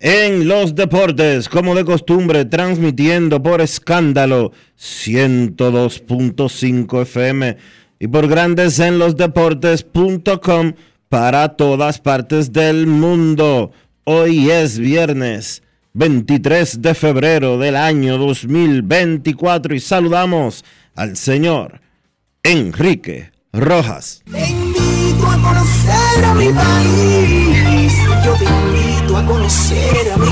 en los Deportes, como de costumbre, transmitiendo por escándalo 102.5 FM y por Grandes en los Deportes.com para todas partes del mundo. Hoy es viernes. 23 de febrero del año 2024 y saludamos al señor Enrique Rojas. A conocer a mi país. Yo te invito a conocer a mi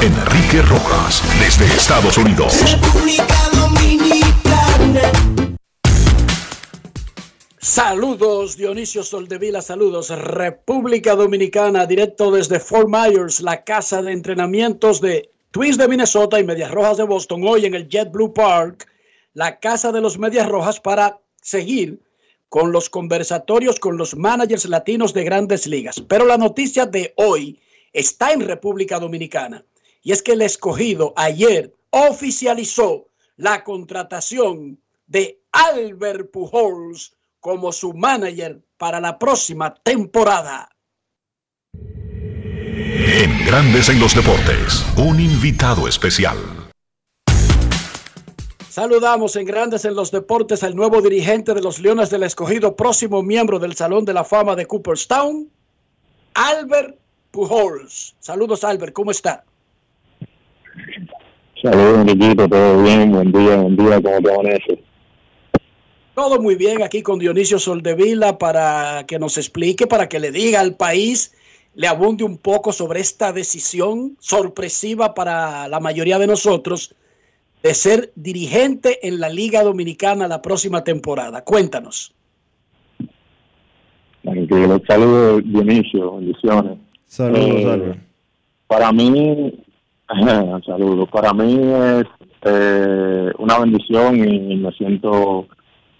Enrique Rojas, desde Estados Unidos. República Dominicana. Saludos Dionisio Soldevila, saludos República Dominicana, directo desde Fort Myers, la casa de entrenamientos de Twins de Minnesota y Medias Rojas de Boston, hoy en el JetBlue Park, la casa de los Medias Rojas para seguir con los conversatorios con los managers latinos de grandes ligas. Pero la noticia de hoy está en República Dominicana y es que el escogido ayer oficializó la contratación de Albert Pujols como su manager para la próxima temporada. En Grandes en los Deportes, un invitado especial. Saludamos en Grandes en los Deportes al nuevo dirigente de los Leones del Escogido, próximo miembro del Salón de la Fama de Cooperstown, Albert Pujols. Saludos, Albert, ¿cómo está? Saludos, Enriquito, todo bien, buen día, buen día, ¿cómo te amanece? Todo muy bien aquí con Dionisio Soldevila para que nos explique, para que le diga al país, le abunde un poco sobre esta decisión sorpresiva para la mayoría de nosotros de ser dirigente en la Liga Dominicana la próxima temporada. Cuéntanos. Tranquilo, saludos, Dionisio, bendiciones. Saludos, Eh, Albert. Para mí, saludos, para mí es eh, una bendición y me siento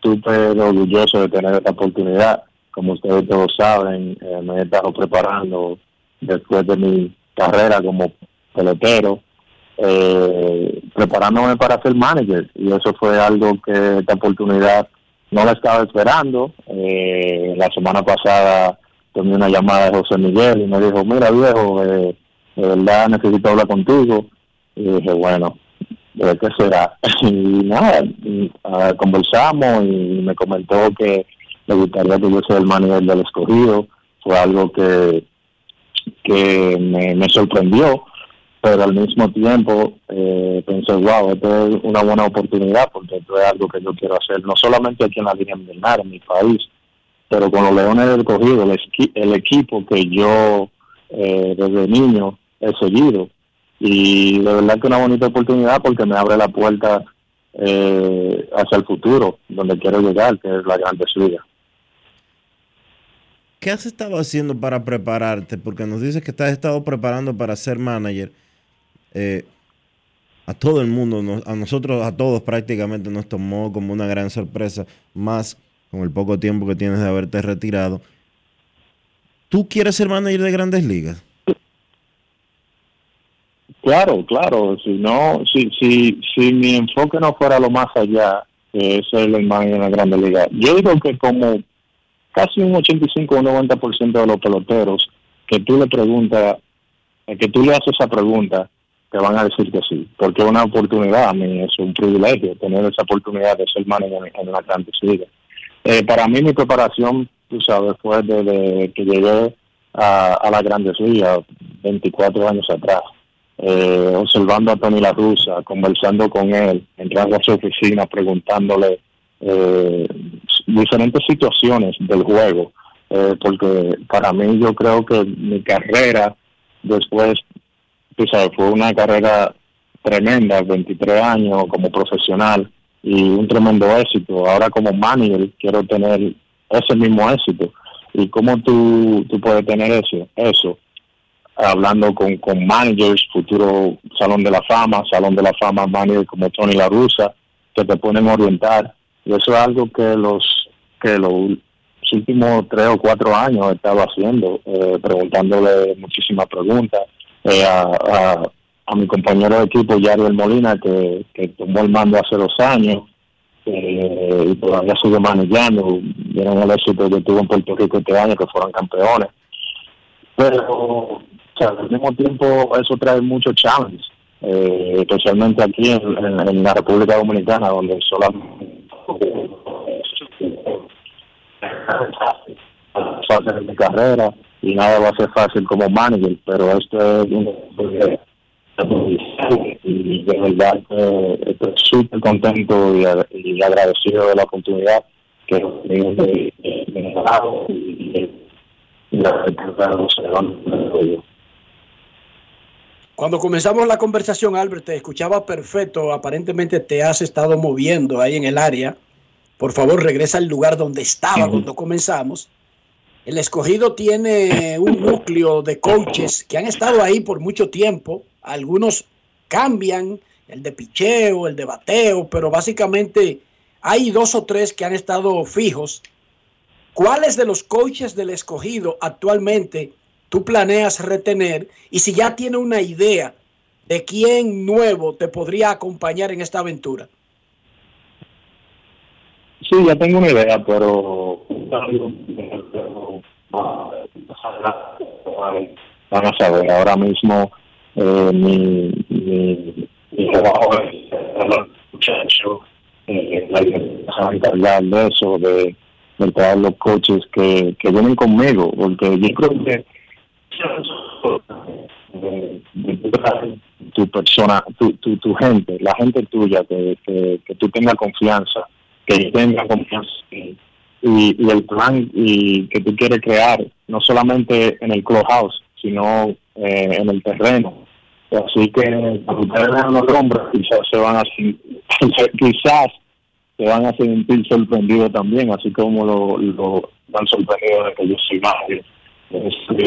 súper orgulloso de tener esta oportunidad. Como ustedes todos saben, eh, me he estado preparando después de mi carrera como pelotero, eh, preparándome para ser manager y eso fue algo que esta oportunidad no la estaba esperando. Eh, la semana pasada tomé una llamada de José Miguel y me dijo, mira viejo, eh, de verdad necesito hablar contigo. Y dije, bueno, ¿de qué será? Y nada, y, ah, conversamos y me comentó que le gustaría que yo sea el manager del escogido. Fue algo que, que me, me sorprendió, pero al mismo tiempo eh, pensé, wow, esto es una buena oportunidad porque esto es algo que yo quiero hacer, no solamente aquí en la línea Invernal, en mi país, pero con los Leones del Cogido, el, el equipo que yo eh, desde niño he seguido. Y de verdad que una bonita oportunidad porque me abre la puerta eh, hacia el futuro, donde quiero llegar, que es la Grandes Ligas. ¿Qué has estado haciendo para prepararte? Porque nos dices que has estado preparando para ser manager. Eh, a todo el mundo, a nosotros, a todos prácticamente nos tomó como una gran sorpresa, más con el poco tiempo que tienes de haberte retirado. ¿Tú quieres ser manager de grandes ligas? Claro, claro. Si no, si, si, si mi enfoque no fuera lo más allá, que es el manager en la grandes ligas, yo digo que como casi un 85 o 90% de los peloteros que tú le preguntas, que tú le haces esa pregunta, te van a decir que sí, porque es una oportunidad, a mí es un privilegio tener esa oportunidad de ser manager en, la grandes ligas. Eh, para mí mi preparación, tú sabes, fue desde que llegué a, a las grandes ligas, 24 años atrás. Eh, observando a Tony La Russa, conversando con él, entrando a su oficina, preguntándole eh, diferentes situaciones del juego, eh, porque para mí yo creo que mi carrera después, tú sabes, fue una carrera tremenda, 23 años como profesional y un tremendo éxito. Ahora como manager quiero tener ese mismo éxito. ¿Y cómo tú, tú puedes tener eso? Eso, hablando con, con managers, futuro Salón de la Fama, Salón de la Fama managers como Tony La Russa, que te pueden orientar y eso es algo que los que los últimos tres o cuatro años he estado haciendo, eh, preguntándole muchísimas preguntas eh, a, a, mi compañero de equipo, Yariel Molina, que, que tomó el mando hace dos años eh, y todavía sigue manejando. Vieron el éxito que tuvo en Puerto Rico este año, que fueron campeones. Pero al mismo tiempo eso trae muchos challenges, especialmente aquí en, en la República Dominicana, donde solamente mi carrera y nada va a ser fácil como manager, pero esto es y de verdad estoy súper contento y, agradecido de la oportunidad que me he dado y, la cuando comenzamos la conversación, Albert, te escuchaba perfecto. Aparentemente te has estado moviendo ahí en el área. Por favor, regresa al lugar donde estaba cuando comenzamos. El escogido tiene un núcleo de coaches que han estado ahí por mucho tiempo. Algunos cambian, el de picheo, el de bateo, pero básicamente hay dos o tres que han estado fijos. ¿Cuáles de los coaches del escogido actualmente tú planeas retener y si ya tiene una idea de quién nuevo te podría acompañar en esta aventura. Sí, ya tengo una idea, pero van a saber ahora mismo eh, mi, mi, mi trabajo muchacho eh, la de eso de, de todos los coaches que, que vienen conmigo porque yo creo que tu persona, tu, tu, tu gente, la gente tuya, que, que, tú tengas confianza, que tenga confianza y, el plan y que tú quieres crear, no solamente en el clubhouse, sino eh, en el terreno. Así que cuando ustedes vean los hombres, quizás se van a quizás se van a sentir sorprendidos también, así como lo, lo han sorprendido de que yo soy más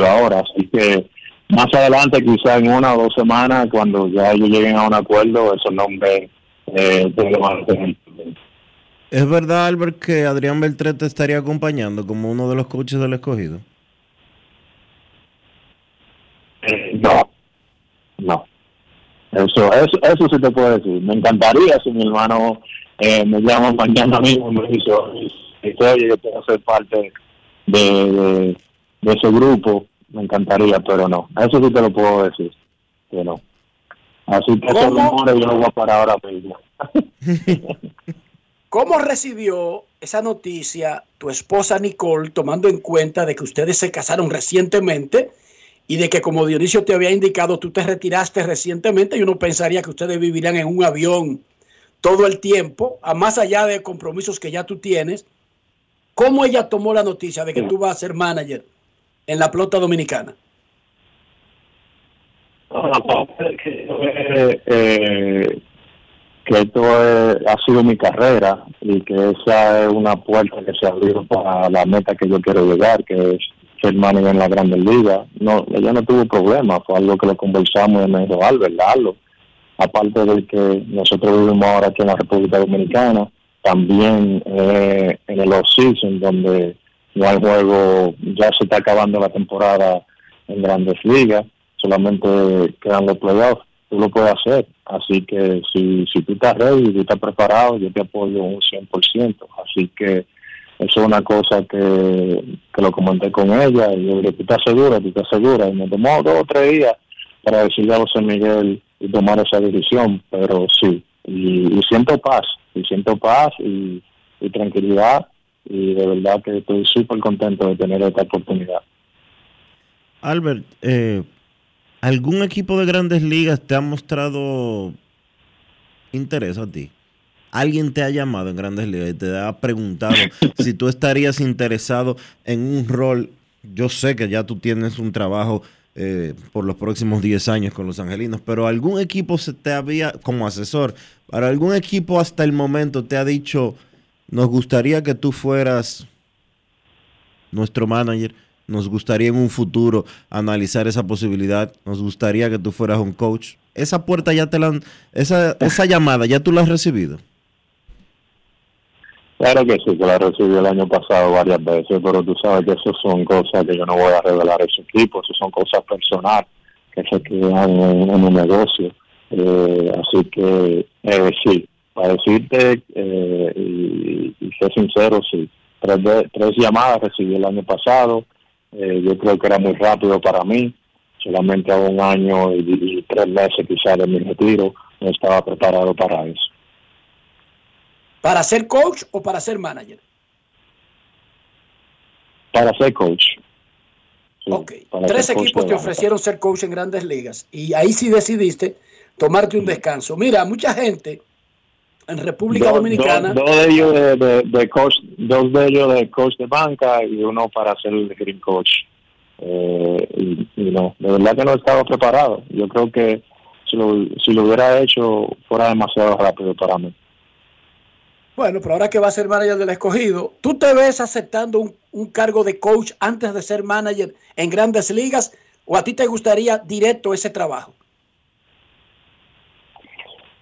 ahora. Así que más adelante, quizá en una o dos semanas, cuando ya ellos lleguen a un acuerdo, esos nombres eh, ¿Es verdad, Albert, que Adrián Beltré te estaría acompañando como uno de los coaches del escogido? Eh, no, no. Eso, eso, eso sí te puedo decir. Me encantaría si mi hermano eh, me llama mañana mismo y me dice, oye, yo quiero ser parte de de ese grupo, me encantaría, pero no. Eso sí te lo puedo decir, que no. Así que esos rumores yo no voy a parar ahora mismo. ¿Cómo recibió esa noticia tu esposa Nicole, tomando en cuenta de que ustedes se casaron recientemente y de que, como Dionisio te había indicado, tú te retiraste recientemente y uno pensaría que ustedes vivirían en un avión todo el tiempo, a más allá de compromisos que ya tú tienes? ¿Cómo ella tomó la noticia de que tú vas a ser manager en la pelota dominicana? que, eh, que esto ha sido mi carrera y que esa es una puerta que se abrió para la meta que yo quiero llegar, que es ser manager en la Grandes Ligas. No, ella no tuvo problema, fue algo que lo conversamos y me dijo, Albert, Aparte de que nosotros vivimos ahora aquí en la República Dominicana, también eh, en el off-season, donde no hay juego, ya se está acabando la temporada en grandes ligas, solamente quedan los playoffs, tú lo puedes hacer. Así que si, si tú estás ready, tú estás preparado, yo te apoyo un 100%. Así que eso es una cosa que, que lo comenté con ella y yo dije, ¿tú estás segura? ¿Tú estás segura? Y me tomó dos o tres días para decirle a José Miguel y tomar esa decisión, pero sí, y, siento paz, y siento paz y, tranquilidad y de verdad que estoy súper contento de tener esta oportunidad. Albert, eh, ¿algún equipo de grandes ligas te ha mostrado interés a ti? ¿Alguien te ha llamado en grandes ligas y te ha preguntado si tú estarías interesado en un rol? Yo sé que ya tú tienes un trabajo eh, por los próximos 10 años con los angelinos, pero algún equipo se te había, como asesor, para algún equipo hasta el momento te ha dicho, nos gustaría que tú fueras nuestro manager, nos gustaría en un futuro analizar esa posibilidad, nos gustaría que tú fueras un coach. Esa puerta ya te la han, esa, esa llamada ya tú la has recibido. Claro que sí, que la recibí el año pasado varias veces, pero tú sabes que eso son cosas que yo no voy a revelar a ese equipo, eso son cosas personales que se quedan en, un negocio. Eh, así que eh, sí, para decirte eh, y, ser sincero, sí, tres, tres llamadas recibí el año pasado, yo creo que era muy rápido para mí, solamente a un año y, y tres meses quizás de mi retiro, no estaba preparado para eso. ¿Para ser coach o para ser manager? Para ser coach. ok. Tres equipos te ofrecieron ser coach en grandes ligas y ahí sí decidiste tomarte un descanso. Mira, mucha gente en República Dominicana. Dos, de ellos de, coach, dos de ellos de coach de banca y uno para ser el green coach. Eh, y, no, de verdad que no estaba preparado. Yo creo que si lo, si lo hubiera hecho fuera demasiado rápido para mí. Bueno, pero ahora que va a ser manager del escogido, ¿tú te ves aceptando un, cargo de coach antes de ser manager en grandes ligas o a ti te gustaría directo ese trabajo?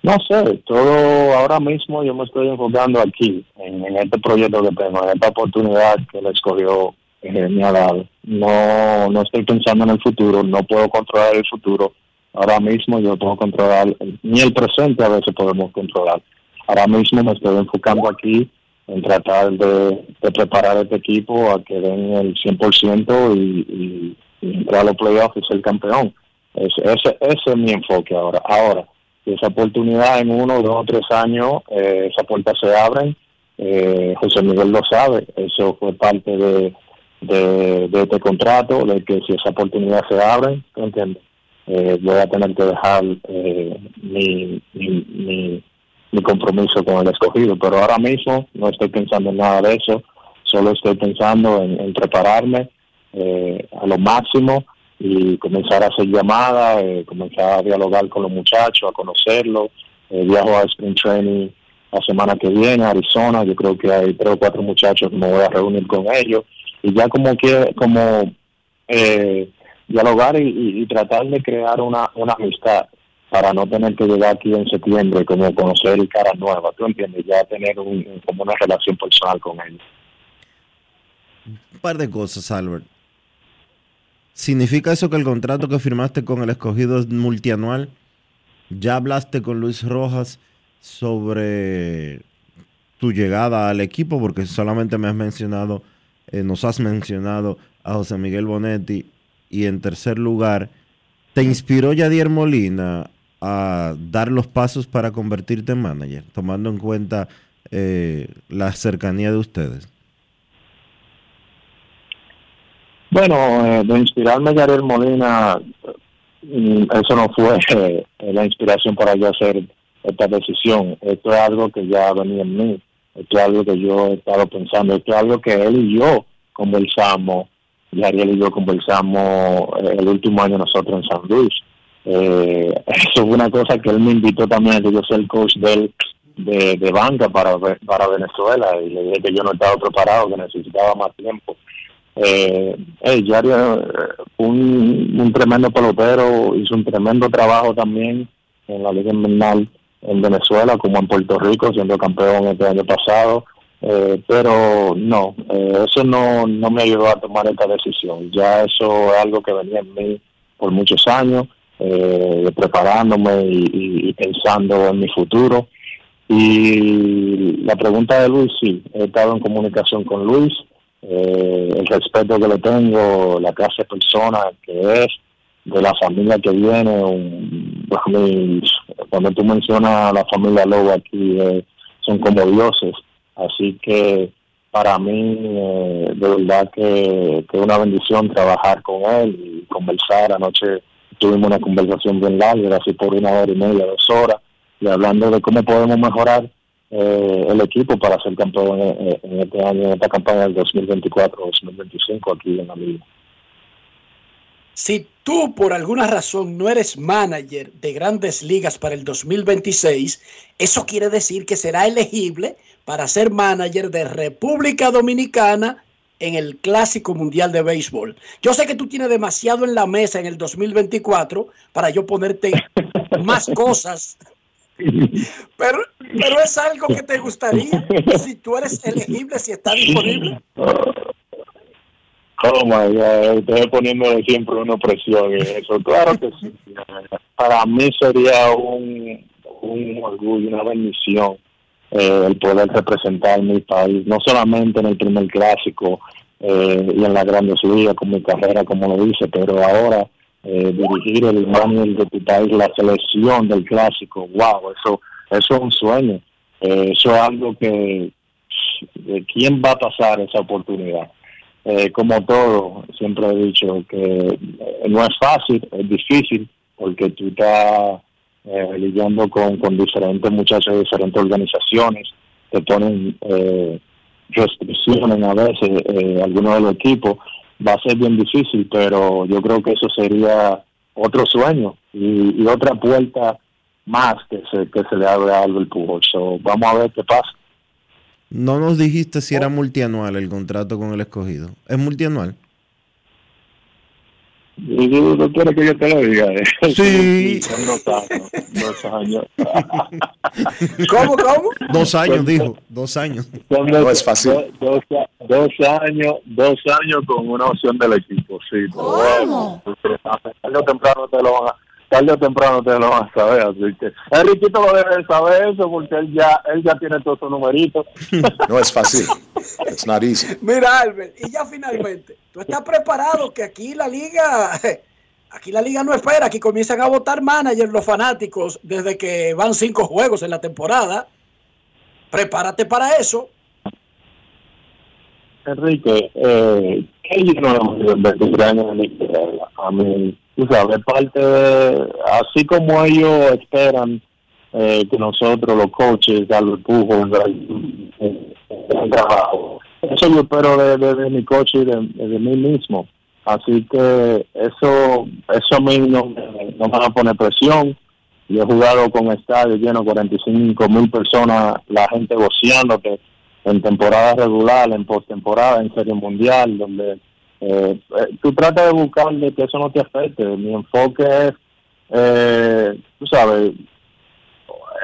No sé, todo ahora mismo yo me estoy enfocando aquí, en, este proyecto que tengo, en esta oportunidad que le escogió eh, me ha dado. No, no estoy pensando en el futuro, no puedo controlar el futuro. Ahora mismo yo puedo controlar, ni el presente a veces podemos controlar ahora mismo me estoy enfocando aquí en tratar de, preparar este equipo a que den el 100% y, y, entrar a los playoffs y ser campeón. Ese, ese, es mi enfoque ahora. Ahora, esa oportunidad en uno, dos o tres años, eh, esa puerta se abren. Eh, José Miguel lo sabe, eso fue parte de, de, este contrato, de que si esa oportunidad se abre, ¿tú entiendes? Eh, voy a tener que dejar eh, mi, mi mi compromiso con el escogido, pero ahora mismo no estoy pensando en nada de eso, solo estoy pensando en, prepararme eh, a lo máximo y comenzar a hacer llamadas, eh, comenzar a dialogar con los muchachos, a conocerlos. Eh, viajo a Spring Training la semana que viene a Arizona, yo creo que hay tres o cuatro muchachos que me voy a reunir con ellos y ya como que como dialogar y, tratar de crear una, una amistad para no tener que llegar aquí en septiembre como conocer cara nueva, ¿tú entiendes? Ya tener un, como una relación personal con él. Un par de cosas, Albert. ¿Significa eso que el contrato que firmaste con el escogido es multianual? ¿Ya hablaste con Luis Rojas sobre tu llegada al equipo? Porque solamente me has mencionado, eh, nos has mencionado a José Miguel Bonetti. Y en tercer lugar, ¿te inspiró Yadier Molina a dar los pasos para convertirte en manager, tomando en cuenta eh, la cercanía de ustedes? Bueno, eh, de inspirarme a Yariel Molina, mm, eso no fue eh, la inspiración para yo hacer esta decisión. Esto es algo que ya venía en mí. Esto es algo que yo he estado pensando. Esto es algo que él y yo conversamos. Yariel y yo conversamos el último año nosotros en San Luis eh, eso fue una cosa que él me invitó también a que yo sea el coach de, de, de banca para, para Venezuela y le dije que yo no estaba preparado, que necesitaba más tiempo. Eh, hey, eh, un, tremendo pelotero, hizo un tremendo trabajo también en la Liga Invernal. en Venezuela como en Puerto Rico, siendo campeón este año pasado. Eh, pero no, eh, eso no, no me ayudó a tomar esta decisión. Ya eso es algo que venía en mí por muchos años, eh, preparándome y, pensando en mi futuro. Y la pregunta de Luis, sí, he estado en comunicación con Luis, el respeto que le tengo, la clase de persona que es, de la familia que viene, cuando tú mencionas a la familia Lobo aquí, son como dioses Así que para mí, eh, de verdad que, es una bendición trabajar con él y conversar. Anoche tuvimos una conversación bien larga, así por una hora y media, dos horas, y hablando de cómo podemos mejorar eh, el equipo para ser campeón en, en, este año, en esta campaña del 2024-2025 aquí en la Liga. Si tú por alguna razón no eres manager de grandes ligas para el 2026, eso quiere decir que será elegible para ser manager de República Dominicana en el Clásico Mundial de Béisbol. Yo sé que tú tienes demasiado en la mesa en el 2024 para yo ponerte más cosas, pero, pero es algo que te gustaría si tú eres elegible, si está disponible. Oh my God, estoy poniendo siempre una presión en eso. Claro que sí. Para mí sería un, un orgullo, una bendición eh, el poder representar mi país, no solamente en el primer clásico eh, y en la Grandes Ligas con mi carrera, como lo dice, pero ahora eh, dirigir el manual de tu país, la selección del clásico, wow, eso, eso es un sueño. eso es algo que, ¿quién va a pasar esa oportunidad? eh, como todo, siempre he dicho que eh, no es fácil, es difícil, porque tú estás eh, lidiando con, con diferentes muchachos de diferentes organizaciones, te ponen eh, restricciones a veces, eh, algunos de los equipos, va a ser bien difícil, pero yo creo que eso sería otro sueño y, otra puerta más que se, que se le abre a Albert Pujol. vamos a ver qué pasa. No nos dijiste si era multianual el contrato con el escogido. ¿Es multianual? ¿No quieres que yo te lo diga? Sí. dos años. ¿Cómo, cómo? Dos años, dijo. Dos años. no es fácil. Dos, años, dos años con una opción del equipo, sí. ¿Cómo? Tarde o temprano te lo van a tarde o temprano te lo van a saber, así que Enriquito lo debe saber eso porque él ya, él ya tiene todos sus numeritos. No es fácil. It's not easy. Mira, Albert, y ya finalmente, tú estás preparado que aquí la liga, aquí la liga no espera, aquí comienzan a votar managers los fanáticos desde que van cinco juegos en la temporada. Prepárate para eso. Enrique, eh, ¿qué yo no de años en la A mí, tú sabes, parte de, así como ellos esperan eh, que nosotros, los coaches, al pujo, el trabajo. Eso yo espero de, de, mi coche y de, de, mí mismo. Así que eso eso a mí no, no me va a poner presión. Yo he jugado con estadios llenos, 45 mil personas, la gente goceándote en temporada regular, en postemporada, en serie mundial, donde eh, tú tratas de buscarle que eso no te afecte. Mi enfoque es, eh, tú sabes,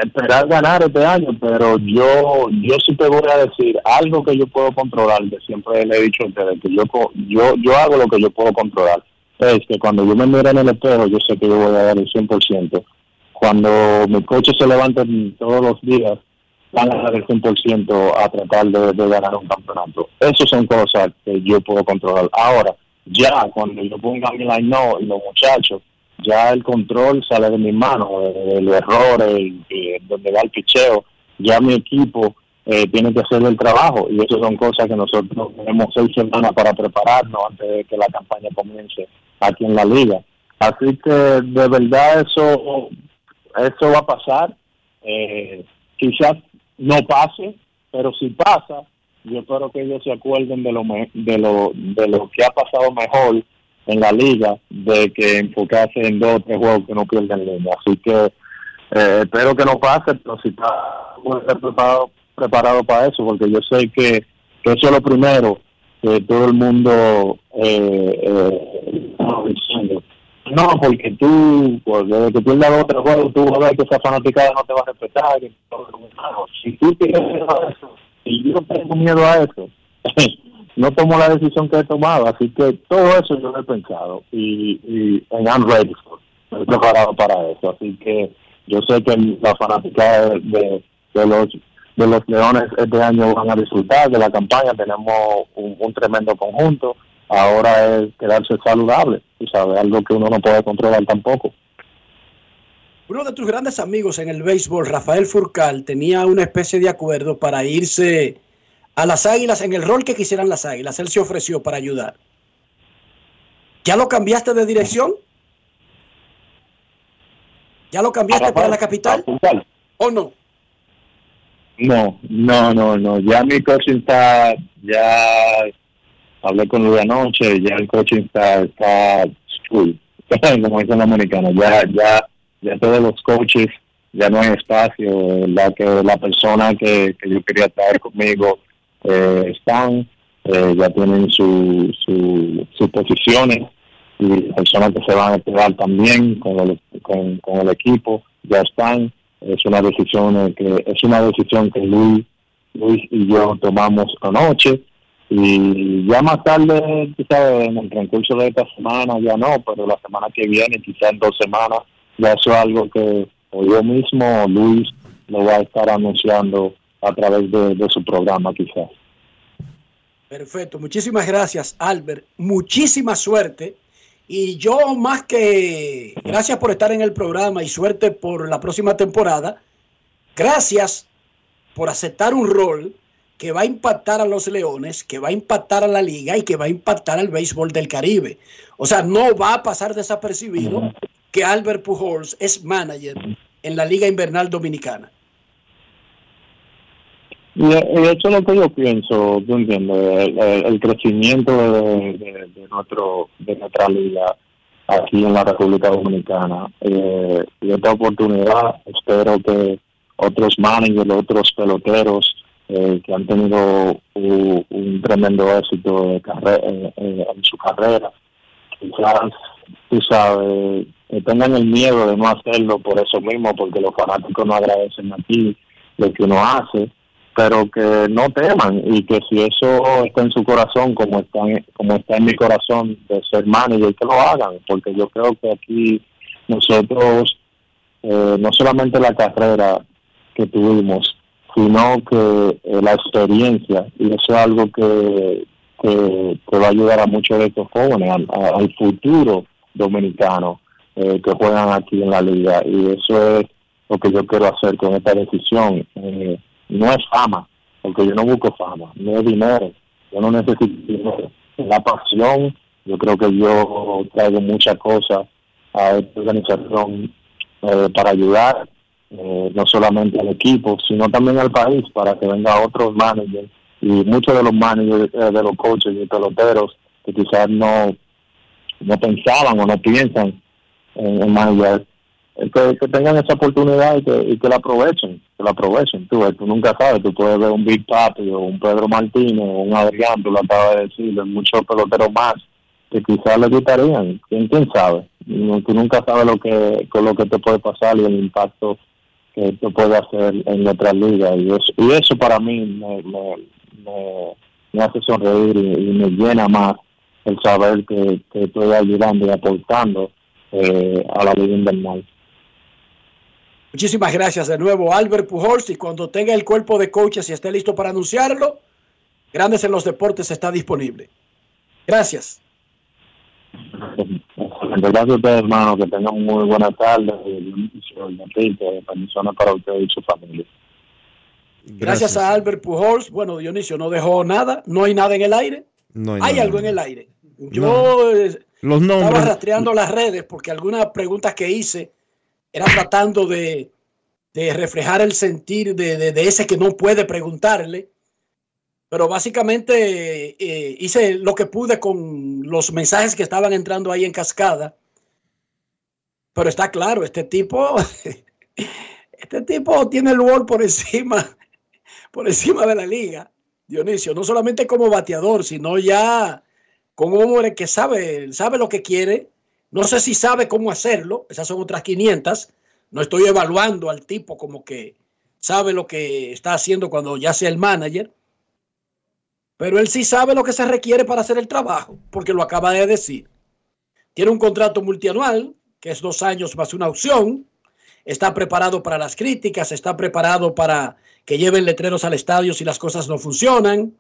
esperar ganar este año, pero yo yo sí te voy a decir algo que yo puedo controlar, que siempre le he dicho a ustedes, que yo, yo, yo hago lo que yo puedo controlar. Es que cuando yo me miro en el espejo, yo sé que yo voy a dar el 100%. Cuando mi coche se levanta todos los días, van a dar el 100% a tratar de, ganar un campeonato. Esas son cosas que yo puedo controlar. Ahora, ya cuando yo ponga mi line no y los muchachos, ya el control sale de mis manos, el error, donde va el picheo, ya mi equipo eh, tiene que hacer el trabajo y eso son cosas que nosotros tenemos seis semanas para prepararnos antes de que la campaña comience aquí en la liga. Así que de verdad eso eso va a pasar. Eh, quizás no pase, pero si pasa, yo espero que ellos se acuerden de lo, de lo, de lo que ha pasado mejor en la liga, de que enfocarse en dos o tres juegos que no pierden línea. Así que eh, espero que no pase, pero si está, preparado, preparado para eso, porque yo sé que, eso es lo primero que todo el mundo eh, eh, diciendo No, porque tú, pues, desde que pierdas otro juego, tú vas a ver que esa fanaticada no te va a respetar. lo demás. Si tú tienes miedo a eso, y yo tengo miedo a eso, no tomo la decisión que he tomado. Así que todo eso yo lo he pensado y, y and I'm ready for preparado para eso. Así que yo sé que la fanaticada de, los de los Leones este año van a disfrutar de la campaña. Tenemos un tremendo conjunto. Ahora es quedarse saludable, y sabes, algo que uno no puede controlar tampoco. Uno de tus grandes amigos en el béisbol, Rafael Furcal, tenía una especie de acuerdo para irse a las águilas en el rol que quisieran las águilas. Él se ofreció para ayudar. ¿Ya lo cambiaste de dirección? ¿Ya lo cambiaste para la capital? ¿O no? No, no, no, no. Ya mi coaching está, ya hablé con Luis anoche, ya el coaching está, está full, como dicen los americanos. Ya, ya, ya todos los coaches, ya no hay espacio. La que la persona que, que yo quería traer conmigo eh, están, eh, ya tienen su, su, posiciones y personas que se van a quedar también con el, con, con el equipo ya están es una decisión que es una decisión que Luis Luis y yo tomamos anoche y ya más tarde quizás en el transcurso de esta semana ya no pero la semana que viene quizás en dos semanas ya eso es algo que yo mismo o Luis lo va a estar anunciando a través de su programa quizás. Perfecto, muchísimas gracias Albert, muchísima suerte. Y yo más que gracias por estar en el programa y suerte por la próxima temporada, gracias por aceptar un rol que va a impactar a los Leones, que va a impactar a la liga y que va a impactar al béisbol del Caribe. O sea, no va a pasar desapercibido que Albert Pujols es manager en la Liga Invernal Dominicana. Y, y eso es lo que yo pienso, tú entiendes, el, crecimiento de nuestro de nuestra liga aquí en la República Dominicana. Eh, y esta oportunidad, espero que otros managers, otros peloteros eh, que han tenido un, tremendo éxito de carre- en, en- en su carrera, quizás, tú sabes, que tengan el miedo de no hacerlo por eso mismo, porque los fanáticos no agradecen aquí lo que uno hace pero que no teman y que si eso está en su corazón como está en, como está en mi corazón de ser manager que lo hagan porque yo creo que aquí nosotros eh, no solamente la carrera que tuvimos sino que eh, la experiencia y eso es algo que, que, que va a ayudar a muchos de estos jóvenes al, al futuro dominicano eh, que juegan aquí en la liga. Y eso es lo que yo quiero hacer con esta decisión. Eh, no es fama, porque yo no busco fama, no es dinero, yo no necesito dinero, la pasión, yo creo que yo traigo muchas cosas a esta organización eh, para ayudar, eh, no solamente al equipo, sino también al país, para que venga otros managers y muchos de los managers, eh, de los coaches y peloteros que quizás no, no pensaban o no piensan en, en eh, que, que tengan esa oportunidad y que, y que la aprovechen, que la aprovechen. Tú, tú nunca sabes, tú puedes ver un Big Papi o un Pedro Martínez o un Adrián, tú lo acabas de decir, muchos peloteros más que quizás le gustarían, quién, quién sabe. Tú nunca sabes lo que con lo que te puede pasar y el impacto que hacer en nuestra liga y eso, y eso para mí me, me, me, me hace sonreír y, y me llena más el saber que, que estoy ayudando y aportando eh, a la liga invernal. Muchísimas gracias de nuevo, Albert Pujols. Y cuando tenga el cuerpo de coaches y esté listo para anunciarlo, Grandes en los Deportes está disponible. Gracias. Gracias a ustedes, hermano, que tengan muy buena tarde Enrique, bendiciones para usted y su familia. Gracias, a Albert Pujols. Bueno, Dionisio no dejó nada, no hay nada en el aire. No hay hay nada. algo en el aire. Yo No. eh, Los estaba nombres. rastreando las redes porque algunas preguntas que hice era tratando de, de reflejar el sentir de, de- de ese que no puede preguntarle. Pero básicamente eh, hice lo que pude con los mensajes que estaban entrando ahí en cascada. Pero está claro, este tipo, este tipo tiene el gol por encima, por encima de la liga. Dionisio, no solamente como bateador, sino ya un hombre que sabe, sabe lo que quiere No sé si sabe cómo hacerlo, esas son otras 500. No estoy evaluando al tipo como que sabe lo que está haciendo cuando ya sea el manager, pero él sí sabe lo que se requiere para hacer el trabajo, porque lo acaba de decir. Tiene un contrato multianual, que es dos años más una opción, está preparado para las críticas, está preparado para que lleven letreros al estadio si las cosas no funcionan.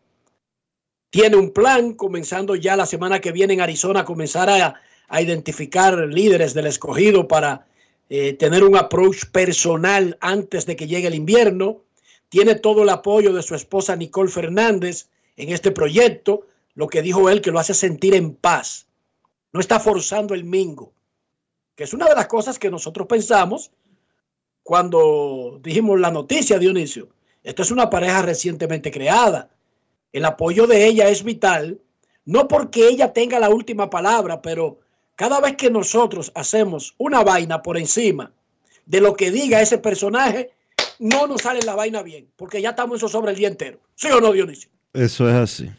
Tiene un plan, comenzando ya la semana que viene en Arizona, comenzar a, a identificar líderes del escogido para eh, tener un approach personal antes de que llegue el invierno. Tiene todo el apoyo de su esposa Nicole Fernández en este proyecto, lo que dijo él que lo hace sentir en paz. No está forzando el mingo, que es una de las cosas que nosotros pensamos cuando dijimos la noticia, Dionisio. Esto es una pareja recientemente creada. El apoyo de ella es vital, no porque ella tenga la última palabra, pero cada vez que nosotros hacemos una vaina por encima de lo que diga ese personaje, no nos sale la vaina bien, porque ya estamos eso sobre el día entero. ¿Sí o no, Dionisio? Eso es así.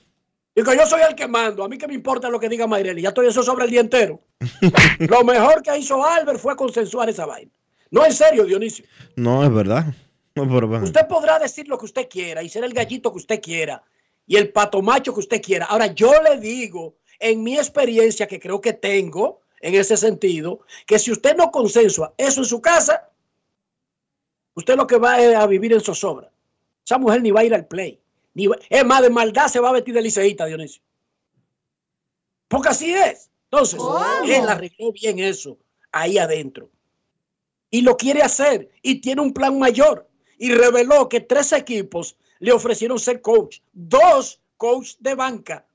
Digo, yo soy el que mando, a mí que me importa lo que diga Mayreli, ya estoy eso sobre el día entero. lo mejor que hizo Albert fue consensuar esa vaina. No, en serio, Dionisio. No, es verdad. No, pero bueno. Usted podrá decir lo que usted quiera y ser el gallito que usted quiera y el pato macho que usted quiera. Ahora, yo le digo, en mi experiencia que creo que tengo en ese sentido, que si usted no consensua eso en su casa, usted lo que va a vivir en zozobra. Esa mujer ni va a ir al play. Es más, de maldad se va a vestir de liceísta, Dionisio. Porque así es. Entonces, él arregló bien eso ahí adentro y lo quiere hacer y tiene un plan mayor y reveló que tres equipos le ofrecieron ser coach, dos coach de banca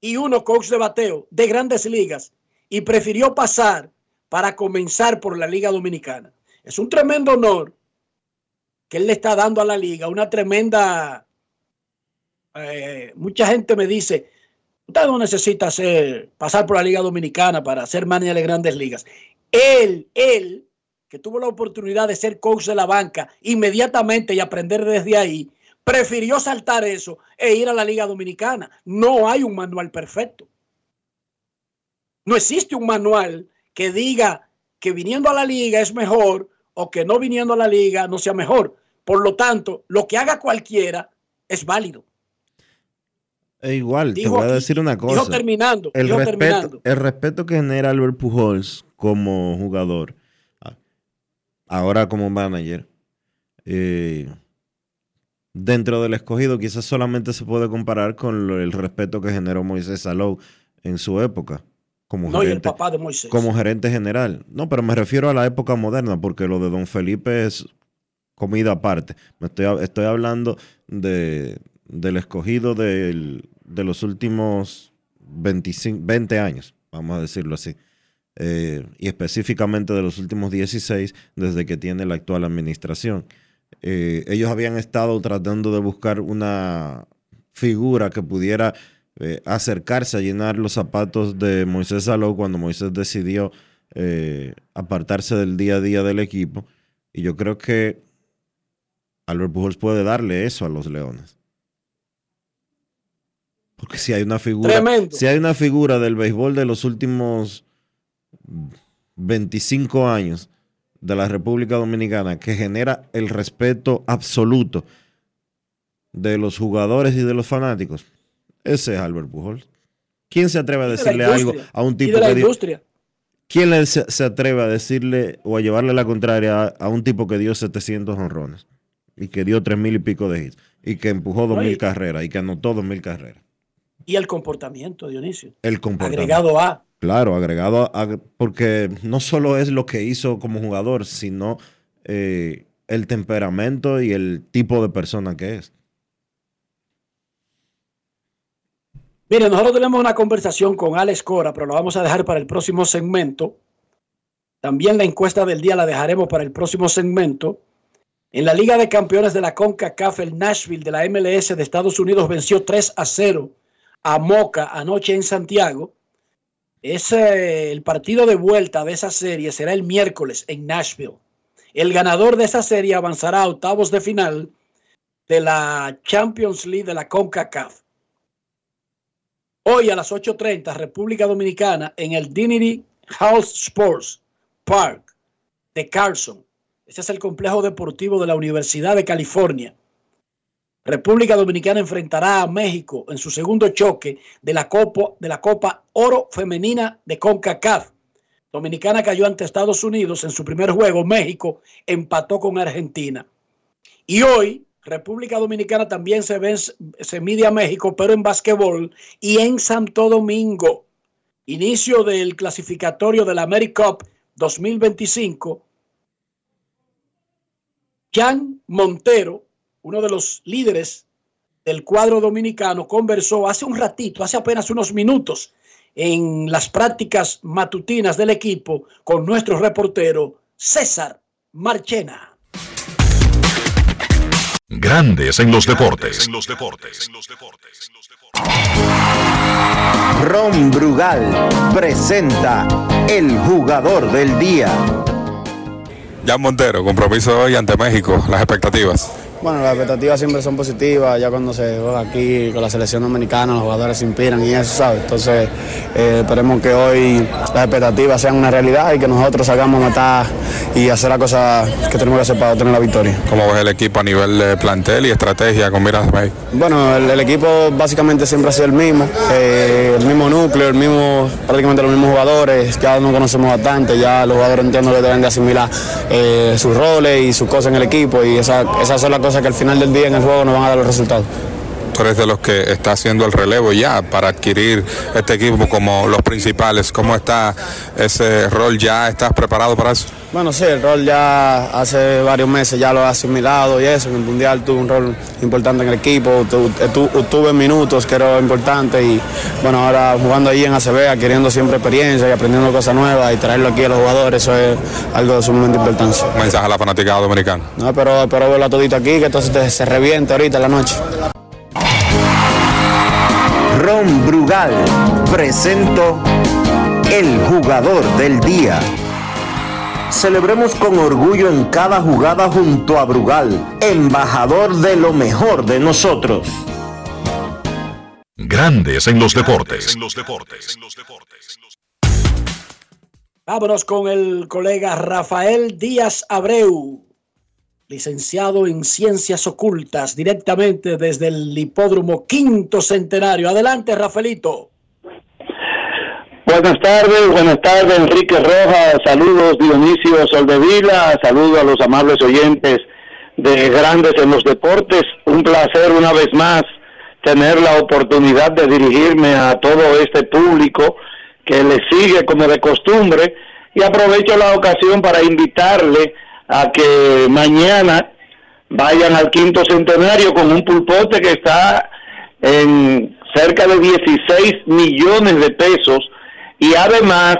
y uno coach de bateo de grandes ligas y prefirió pasar para comenzar por la Liga Dominicana. Es un tremendo honor que él le está dando a la liga, una tremenda... eh, mucha gente me dice, usted no necesita pasar por la Liga Dominicana para ser manager de grandes ligas. Él, él, que tuvo la oportunidad de ser coach de la banca inmediatamente y aprender desde ahí, prefirió saltar eso e ir a la Liga Dominicana. No hay un manual perfecto. No existe un manual que diga que viniendo a la liga es mejor o que no viniendo a la liga no sea mejor. Por lo tanto, lo que haga cualquiera es válido. Es igual, te Dijo voy a decir una dijo cosa. terminando, el, dijo respeto, terminando. el respeto que genera Albert Pujols como jugador, a- ahora como manager, eh, dentro del escogido quizás solamente se puede comparar con el respeto que generó Moisés Salou en su época como No, y el gerente, papá de Moisés. como gerente general. No, pero me refiero a la época moderna porque lo de Don Felipe es comida aparte. Me estoy, estoy hablando de, del escogido del- de los últimos 25, 20 años, vamos a decirlo así. Eh, y específicamente de los últimos 16 desde que tiene la actual administración. Eh, ellos habían estado tratando de buscar una figura que pudiera eh, acercarse a llenar los zapatos de Moisés Salou cuando Moisés decidió apartarse del día a día del equipo. Y yo creo que Albert Pujols puede darle eso a los Leones. Porque si hay una figura, Tremendo. si hay una figura del béisbol de los últimos 25 años de la República Dominicana que genera el respeto absoluto de los jugadores y de los fanáticos, ese es Albert Pujols. ¿Quién se atreve a de decirle algo a un tipo de la que industria. ¿Quién le- se, se atreve a decirle o a llevarle la contraria a, a un tipo que dio 700 honrones y que dio tres mil y pico de hits y que empujó dos Oye. mil carreras y que anotó dos mil carreras? Y el comportamiento, Dionisio. El comportamiento. Agregado a. Claro, agregado a, porque no solo es lo que hizo como jugador, sino eh, el temperamento y el tipo de persona que es. Mire, nosotros tenemos una conversación con Alex Cora, pero la vamos a dejar para el próximo segmento. También la encuesta del día la dejaremos para el próximo segmento. En la Liga de Campeones de la CONCACAF, el Nashville de la MLS de Estados Unidos venció 3 a 0 a Moca anoche en Santiago. El partido de vuelta de esa serie será el miércoles en Nashville. El ganador de esa serie avanzará a octavos de final de la Champions League de la CONCACAF. Hoy a las 8.30, República Dominicana, en el Dignity House Sports Park de Carson. Ese es el complejo deportivo de la Universidad de California. República Dominicana enfrentará a México en su segundo choque de la Copa, de la Copa Oro Femenina de CONCACAF. Dominicana cayó ante Estados Unidos en su primer juego. México empató con Argentina. Y hoy, República Dominicana también se, se mide a México, pero en básquetbol y en Santo Domingo. Inicio del clasificatorio de la AmeriCup 2025. Jan Montero, uno de los líderes del cuadro dominicano, conversó hace un ratito, hace apenas unos minutos, en las prácticas matutinas del equipo con nuestro reportero César Marchena. Grandes en los deportes. Ron Brugal presenta el jugador del día. Jan Montero, compromiso hoy ante México, las expectativas. Bueno, las expectativas siempre son positivas, ya cuando se juega aquí con la selección dominicana, los jugadores se inspiran y eso, ¿sabes? Entonces, eh, esperemos que hoy las expectativas sean una realidad y que nosotros hagamos matar y hacer la cosa que tenemos que hacer para obtener la victoria. ¿Cómo ves el equipo a nivel de plantel y estrategia con miras a? Bueno, el, el, equipo básicamente siempre ha sido el mismo, eh, el mismo núcleo, el mismo, prácticamente los mismos jugadores, ya nos conocemos bastante, ya los jugadores entiendo que deben de asimilar eh, sus roles y sus cosas en el equipo y esa, esas son las cosas que al final del día en el juego nos van a dar los resultados. Tú eres de los que está haciendo el relevo ya para adquirir este equipo como los principales. ¿Cómo está ese rol? ¿Ya estás preparado para eso? Bueno, sí, el rol ya hace varios meses ya lo he asimilado y eso. En el Mundial tuve un rol importante en el equipo, tu, tu, tuve minutos que era importante y bueno, ahora jugando ahí en ACB, adquiriendo siempre experiencia y aprendiendo cosas nuevas y traerlo aquí a los jugadores, eso es algo de sumamente importancia. Un mensaje a la fanaticada dominicana. No, pero espero verlo todito aquí, que entonces se reviente ahorita en la noche. Ron Brugal presento el jugador del día. Celebremos con orgullo en cada jugada junto a Brugal, embajador de lo mejor de nosotros. Grandes en los deportes. Vámonos con el colega Rafael Díaz Abreu, licenciado en Ciencias Ocultas, directamente desde el Hipódromo Quinto Centenario. Adelante, Rafaelito. Buenas tardes, buenas tardes, Enrique Rojas. Saludos, Dionisio Soldevila. Saludos a los amables oyentes de Grandes en los Deportes. Un placer una vez más tener la oportunidad de dirigirme a todo este público que le sigue como de costumbre y aprovecho la ocasión para invitarle a que mañana vayan al quinto centenario con un pulpote que está en cerca de 16 millones de pesos y además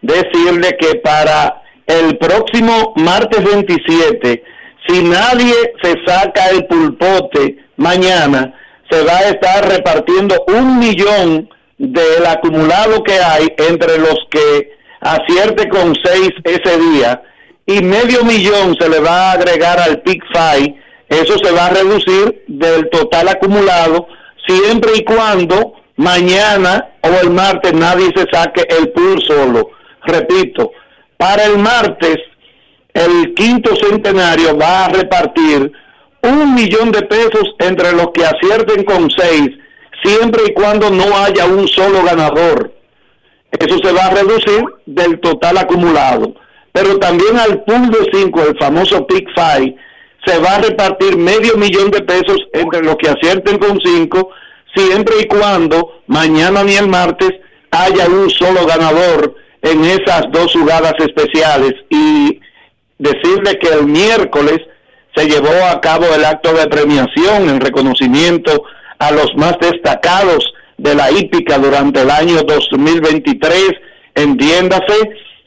decirle que para el próximo martes 27, si nadie se saca el pulpote mañana, se va a estar repartiendo un millón del acumulado que hay entre los que acierte con seis ese día y medio millón se le va a agregar al Pick Five, eso se va a reducir del total acumulado siempre y cuando mañana o el martes nadie se saque el pool solo. Repito, para el martes el quinto centenario va a repartir un millón de pesos entre los que acierten con seis, siempre y cuando no haya un solo ganador. Eso se va a reducir del total acumulado pero también al pool de 5, el famoso Pick Five, se va a repartir medio millón de pesos entre los que acierten con 5, siempre y cuando mañana ni el martes haya un solo ganador en esas dos jugadas especiales. Y decirle que el miércoles se llevó a cabo el acto de premiación en reconocimiento a los más destacados de la hípica durante el año 2023, entiéndase,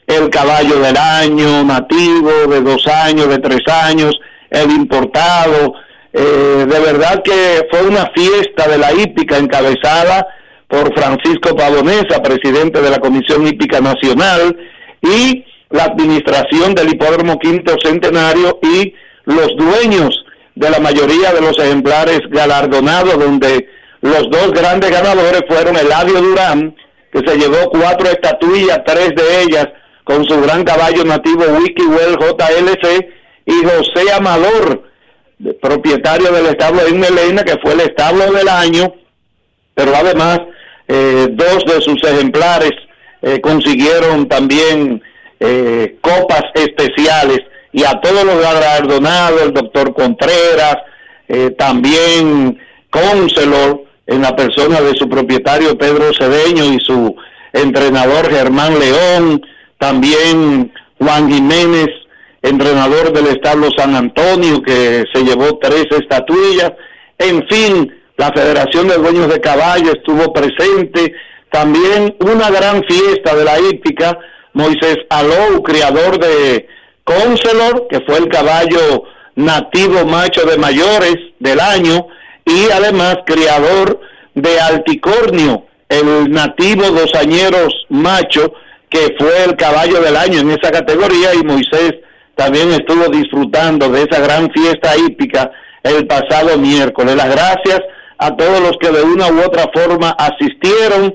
el caballo del año, nativo, de dos años, de tres años, el importado. Eh, de verdad que fue una fiesta de la hípica encabezada por Francisco Pavonesa, presidente de la Comisión Hípica Nacional, y la administración del Hipódromo Quinto Centenario y los dueños de la mayoría de los ejemplares galardonados, donde los dos grandes ganadores fueron Eladio Durán que se llevó cuatro estatuillas, tres de ellas con su gran caballo nativo Wikiwell JLC y José Amador, propietario del establo en Melena, que fue el establo del año, pero además eh, dos de sus ejemplares eh, consiguieron también eh, copas especiales. Y a todos los galardonados, el doctor Contreras, también Conselor, en la persona de su propietario Pedro Cedeño y su entrenador Germán León, también Juan Jiménez, entrenador del establo San Antonio, que se llevó tres estatuillas, en fin, la Federación de Dueños de Caballo estuvo presente, también una gran fiesta de la hípica, Moisés Alou, criador de Conselor, que fue el caballo nativo macho de mayores del año, y además criador de Alticornio, el nativo dosañeros macho, que fue el caballo del año en esa categoría, y Moisés también estuvo disfrutando de esa gran fiesta hípica el pasado miércoles. Las gracias a todos los que de una u otra forma asistieron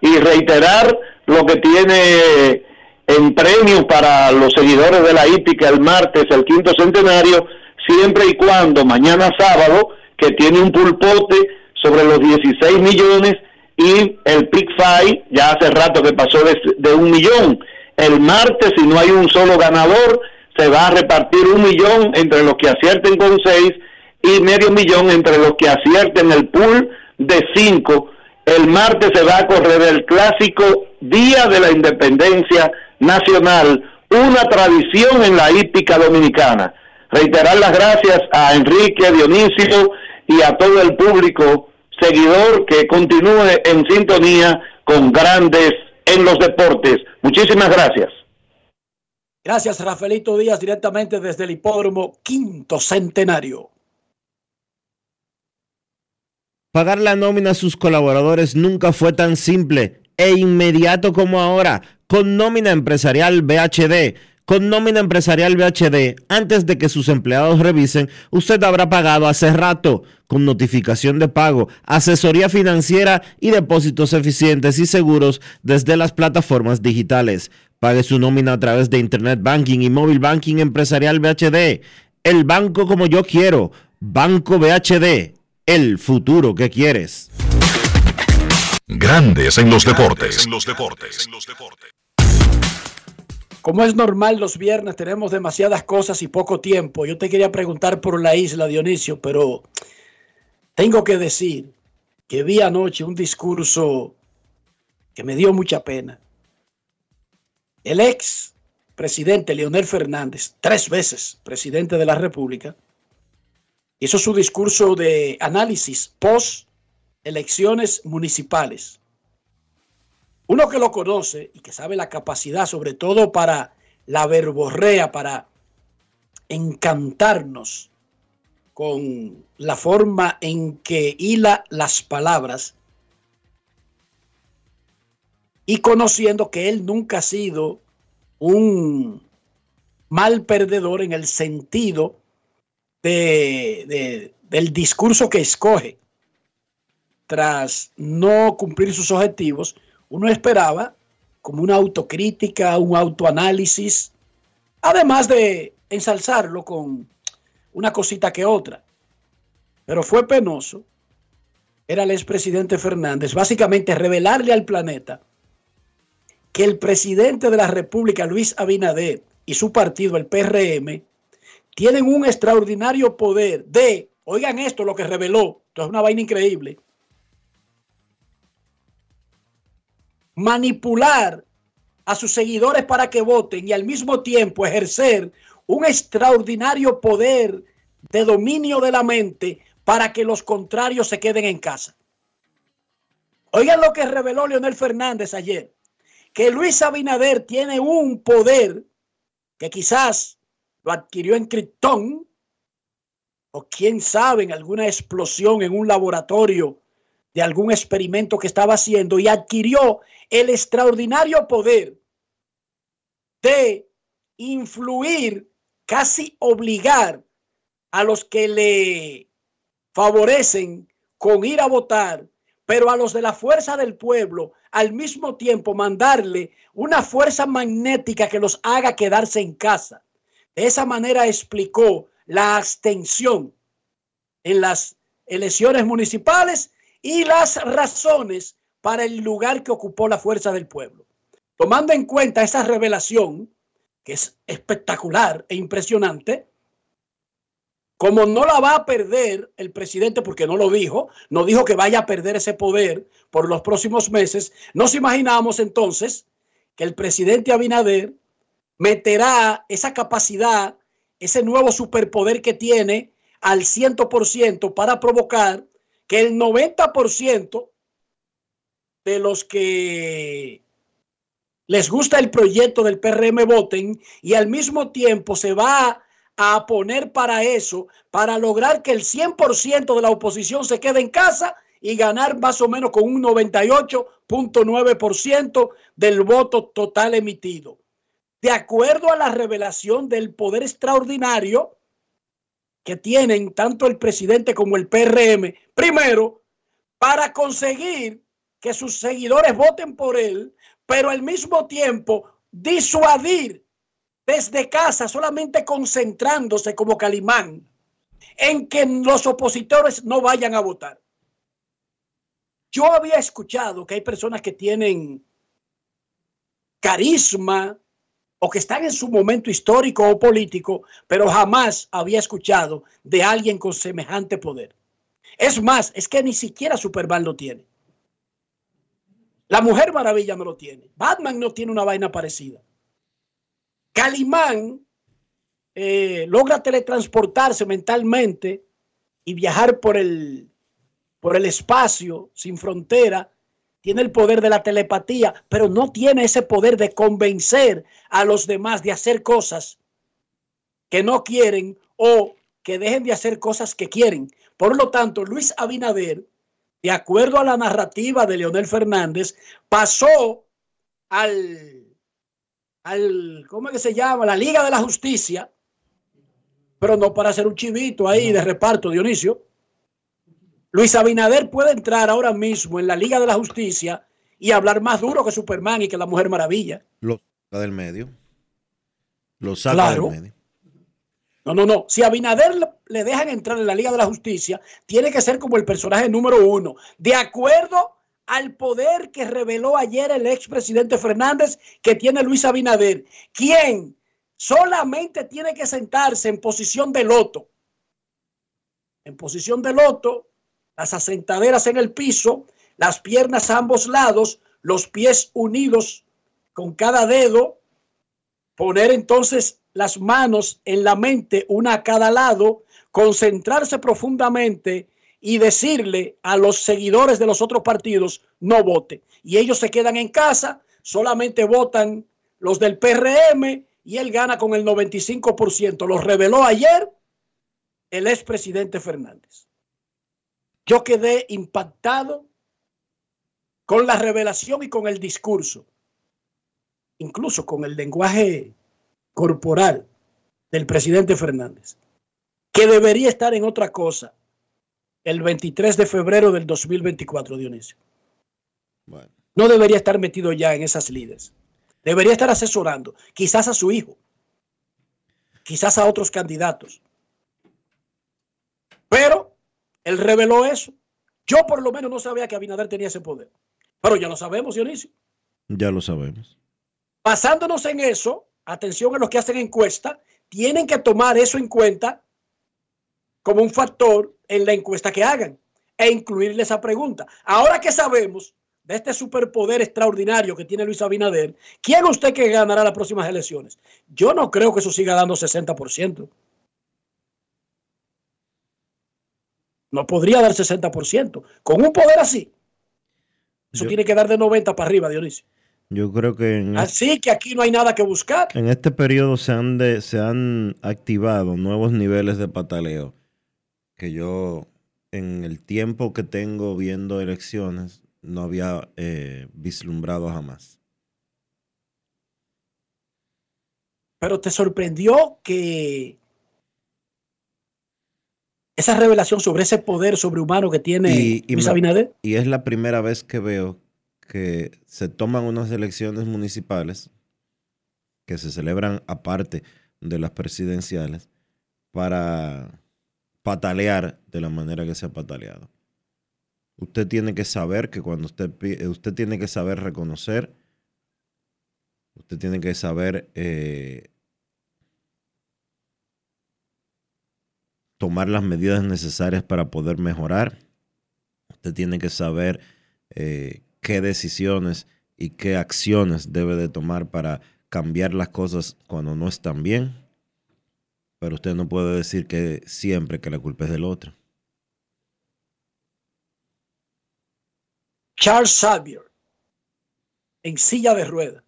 y reiterar lo que tiene en premio para los seguidores de la hípica el martes, el quinto centenario, siempre y cuando mañana sábado, que tiene un pulpote sobre los 16 millones y el Pick Five ya hace rato que pasó de, de un millón. El martes, si no hay un solo ganador, se va a repartir un millón entre los que acierten con seis y medio millón entre los que acierten el pool de cinco. El martes se va a correr el clásico Día de la Independencia Nacional, una tradición en la hípica dominicana. Reiterar las gracias a Enrique, Dionisio y a todo el público seguidor que continúe en sintonía con grandes en los deportes. Muchísimas gracias. Gracias, Rafaelito Díaz, directamente desde el hipódromo Quinto Centenario. Pagar la nómina a sus colaboradores nunca fue tan simple e inmediato como ahora con nómina empresarial BHD. Con nómina empresarial BHD, antes de que sus empleados revisen, usted habrá pagado hace rato con notificación de pago, asesoría financiera y depósitos eficientes y seguros desde las plataformas digitales. Pague su nómina a través de Internet Banking y Móvil Banking Empresarial BHD. El banco como yo quiero. Banco BHD. El futuro que quieres. Grandes en los deportes. En los deportes. Como es normal, los viernes tenemos demasiadas cosas y poco tiempo. Yo te quería preguntar por la isla, Dionisio, pero tengo que decir que vi anoche un discurso que me dio mucha pena. El ex presidente Leonel Fernández, tres veces presidente de la República, hizo su discurso de análisis post elecciones municipales. Uno que lo conoce y que sabe la capacidad, sobre todo para la verborrea, para encantarnos con la forma en que hila las palabras y conociendo que él nunca ha sido un mal perdedor en el sentido de, del discurso que escoge tras no cumplir sus objetivos, uno esperaba como una autocrítica, un autoanálisis, además de ensalzarlo con una cosita que otra. Pero fue penoso, era el expresidente Fernández, básicamente revelarle al planeta que el presidente de la República, Luis Abinader, y su partido, el PRM, tienen un extraordinario poder de, oigan esto, lo que reveló, esto es una vaina increíble, manipular a sus seguidores para que voten y al mismo tiempo ejercer un extraordinario poder de dominio de la mente para que los contrarios se queden en casa. Oigan lo que reveló Leonel Fernández ayer, que Luis Abinader tiene un poder que quizás lo adquirió en Krypton o quién sabe en alguna explosión en un laboratorio de algún experimento que estaba haciendo y adquirió el extraordinario poder de influir, casi obligar a los que le favorecen con ir a votar, pero a los de la fuerza del pueblo al mismo tiempo mandarle una fuerza magnética que los haga quedarse en casa. De esa manera explicó la abstención en las elecciones municipales y las razones para el lugar que ocupó la fuerza del pueblo. Tomando en cuenta esa revelación, que es espectacular e impresionante, como no la va a perder el presidente, porque no lo dijo, no dijo que vaya a perder ese poder por los próximos meses, nos imaginamos entonces que el presidente Abinader meterá esa capacidad, ese nuevo superpoder que tiene al 100% para provocar que el 90% de los que les gusta el proyecto del PRM voten y al mismo tiempo se va a poner para eso, para lograr que el 100% de la oposición se quede en casa y ganar más o menos con un 98.9% del voto total emitido. De acuerdo a la revelación del poder extraordinario que tienen tanto el presidente como el PRM, primero, para conseguir que sus seguidores voten por él, pero al mismo tiempo disuadir desde casa, solamente concentrándose como Calimán en que los opositores no vayan a votar. Yo había escuchado que hay personas que tienen carisma o que están en su momento histórico o político, pero jamás había escuchado de alguien con semejante poder. Es más, es que ni siquiera Superman lo tiene. La Mujer Maravilla no lo tiene. Batman no tiene una vaina parecida. Calimán eh, logra teletransportarse mentalmente y viajar por el, por el espacio sin frontera. Tiene el poder de la telepatía, pero no tiene ese poder de convencer a los demás de hacer cosas que no quieren o que dejen de hacer cosas que quieren. Por lo tanto, Luis Abinader, de acuerdo a la narrativa de Leonel Fernández, pasó al al, ¿cómo es que se llama? La Liga de la Justicia, pero no para hacer un chivito ahí de reparto, Dionisio. Luis Abinader puede entrar ahora mismo en la Liga de la Justicia y hablar más duro que Superman y que la Mujer Maravilla. Lo saca del medio. Lo saca del medio. No, no, no. Si a Abinader le dejan entrar en la Liga de la Justicia, tiene que ser como el personaje número uno, de acuerdo al poder que reveló ayer el expresidente Fernández que tiene Luis Abinader, quien solamente tiene que sentarse en posición de loto, en posición de loto, las asentaderas en el piso, las piernas a ambos lados, los pies unidos con cada dedo, poner entonces las manos en la mente, una a cada lado, concentrarse profundamente y decirle a los seguidores de los otros partidos no vote. Y ellos se quedan en casa, solamente votan los del PRM y él gana con el 95%. Lo reveló ayer el expresidente Fernández. Yo quedé impactado con la revelación y con el discurso, incluso con el lenguaje corporal del presidente Fernández, que debería estar en otra cosa el 23 de febrero del 2024, Dionisio. No debería estar metido ya en esas líderes. Debería estar asesorando, quizás a su hijo, quizás a otros candidatos. Pero él reveló eso. Yo por lo menos no sabía que Abinader tenía ese poder. Pero ya lo sabemos, Dionisio. Ya lo sabemos. Basándonos en eso, atención a los que hacen encuesta, tienen que tomar eso en cuenta como un factor en la encuesta que hagan e incluirle esa pregunta. Ahora que sabemos de este superpoder extraordinario que tiene Luis Abinader, ¿quién usted que ganará las próximas elecciones? Yo no creo que eso siga dando 60%. No podría dar 60%. Con un poder así, eso tiene que dar de 90 para arriba, Dionisio. Yo creo que... Así que aquí no hay nada que buscar. En este periodo se han, de, se han activado nuevos niveles de pataleo que yo en el tiempo que tengo viendo elecciones no había eh, vislumbrado jamás. Pero te sorprendió que esa revelación sobre ese poder sobrehumano que tiene Y, y Luis Abinader. y es la primera vez que veo que se toman unas elecciones municipales que se celebran aparte de las presidenciales para patalear de la manera que se ha pataleado. Usted tiene que saber que cuando usted eh, usted tiene que saber reconocer, usted tiene que saber eh, tomar las medidas necesarias para poder mejorar. Usted tiene que saber eh, qué decisiones y qué acciones debe de tomar para cambiar las cosas cuando no están bien. Pero usted no puede decir que siempre que la culpa es del otro. Charles Xavier, en silla de ruedas,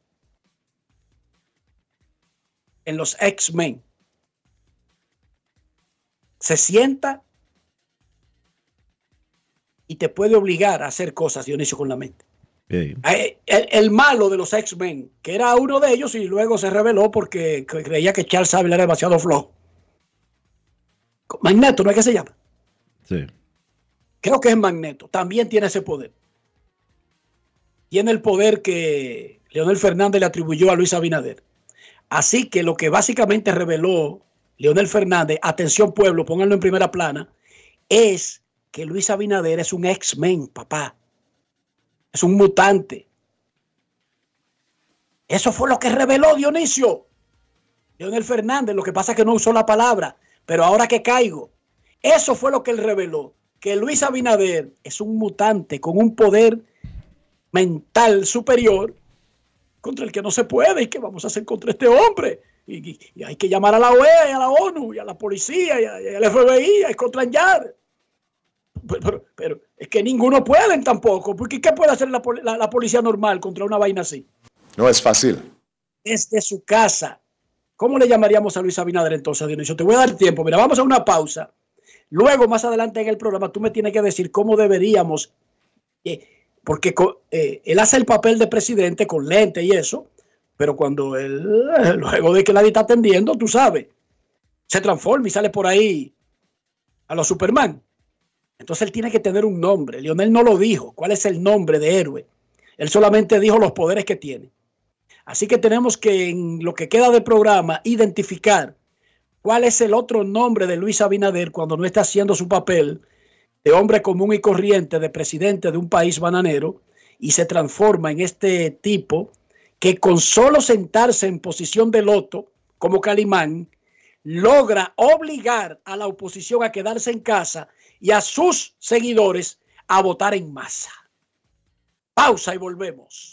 en los X-Men, se sienta y te puede obligar a hacer cosas, Dionisio, con la mente. Sí. Eh, El, el malo de los X-Men, que era uno de ellos y luego se reveló porque cre- creía que Charles Xavier era demasiado flojo. Magneto, ¿no es que se llama? Sí. Creo que es Magneto. También tiene ese poder. Tiene el poder que Leonel Fernández le atribuyó a Luis Abinader. Así que lo que básicamente reveló Leonel Fernández, atención pueblo, pónganlo en primera plana, es que Luis Abinader es un X-Men, papá. Es un mutante. Eso fue lo que reveló Dionisio. Leonel Fernández, lo que pasa es que no usó la palabra, pero ahora que caigo, eso fue lo que él reveló, que Luis Abinader es un mutante con un poder mental superior contra el que no se puede y que vamos a hacer contra este hombre. Y, y- y hay que llamar a la OEA y a la ONU y a la policía y, a- y al FBI a escotranjar. Pero, pero- pero es que ninguno pueden tampoco, porque ¿qué puede hacer la- la policía normal contra una vaina así? No es fácil. Desde su casa. ¿Cómo le llamaríamos a Luis Abinader entonces, Dionisio? Te voy a dar tiempo. Mira, vamos a una pausa. Luego, más adelante en el programa, tú me tienes que decir cómo deberíamos, eh, porque eh, él hace el papel de presidente con lente y eso, pero cuando él, luego de que nadie está atendiendo, tú sabes, se transforma y sale por ahí a los Superman. Entonces él tiene que tener un nombre. Lionel no lo dijo. ¿Cuál es el nombre de héroe? Él solamente dijo los poderes que tiene. Así que tenemos que en lo que queda del programa identificar cuál es el otro nombre de Luis Abinader cuando no está haciendo su papel de hombre común y corriente, de presidente de un país bananero, y se transforma en este tipo que con solo sentarse en posición de loto, como Calimán, logra obligar a la oposición a quedarse en casa y a sus seguidores a votar en masa. Pausa y volvemos.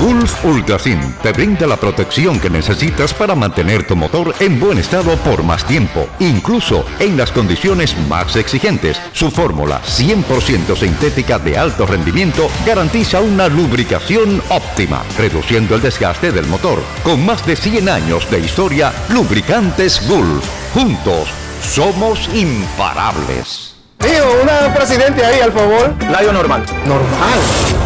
Gulf Ultrasim te brinda la protección que necesitas para mantener tu motor en buen estado por más tiempo, incluso en las condiciones más exigentes. Su fórmula 100% sintética de alto rendimiento garantiza una lubricación óptima, reduciendo el desgaste del motor. Con más de 100 años de historia, Lubricantes Gulf. Juntos somos imparables. Tío, una presidente ahí, al favor. Layo normal. ¿Normal?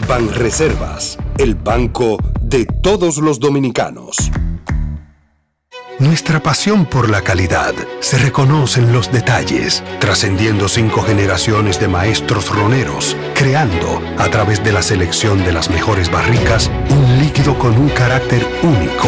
Banreservas, el banco de todos los dominicanos. Nuestra pasión por la calidad se reconoce en los detalles, trascendiendo cinco generaciones de maestros roneros, creando, a través de la selección de las mejores barricas, un líquido con un carácter único,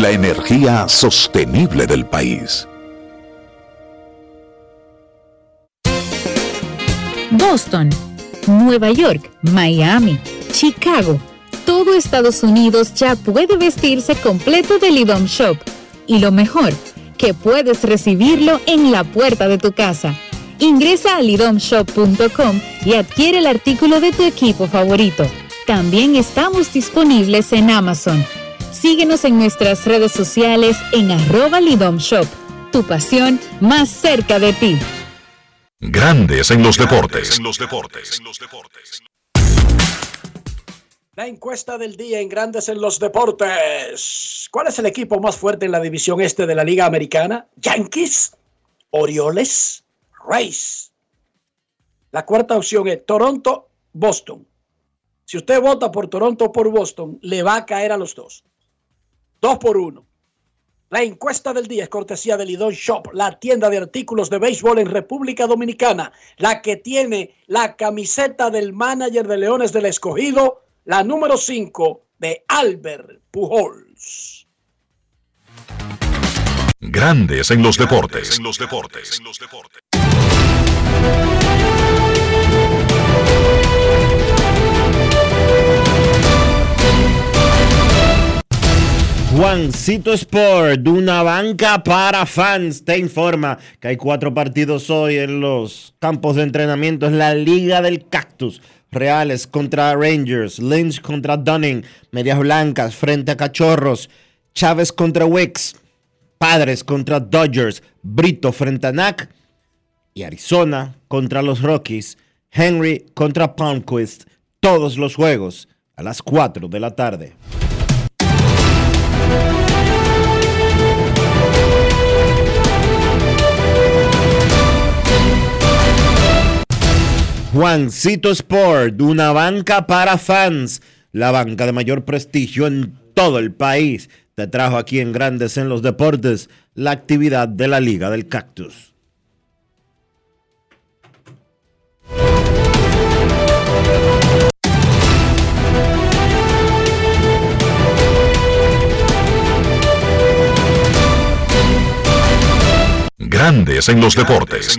La energía sostenible del país. Boston, Nueva York, Miami, Chicago. Todo Estados Unidos ya puede vestirse completo del IDOM Shop. Y lo mejor, que puedes recibirlo en la puerta de tu casa. Ingresa a lidomshop.com y adquiere el artículo de tu equipo favorito. También estamos disponibles en Amazon. Síguenos en nuestras redes sociales en arroba lidomshop. Tu pasión más cerca de ti. Grandes en los deportes. La encuesta del día en Grandes en los Deportes. ¿Cuál es el equipo más fuerte en la división este de la Liga Americana? ¿Yankees? ¿Orioles? ¿Rays? La cuarta opción es Toronto, Boston. Si usted vota por Toronto o por Boston, le va a caer a los dos. Dos por uno. La encuesta del día es cortesía de Lidon Shop, la tienda de artículos de béisbol en República Dominicana, la que tiene la camiseta del manager de Leones del Escogido, la número 5 de Albert Pujols. Grandes en los deportes. Juancito Sport, una banca para fans, te informa que hay cuatro partidos hoy en los campos de entrenamiento. Es la Liga del Cactus. Reales contra Rangers, Lynch contra Dunning, Medias Blancas frente a Cachorros, Chávez contra Wicks, Padres contra Dodgers, Brito frente a NAC y Arizona contra los Rockies, Henry contra Palmquist. Todos los juegos a las 4 de la tarde. Juancito Sport, una banca para fans, la banca de mayor prestigio en todo el país, te trajo aquí en Grandes en los Deportes la actividad de la Liga del Cactus. Grandes en los deportes.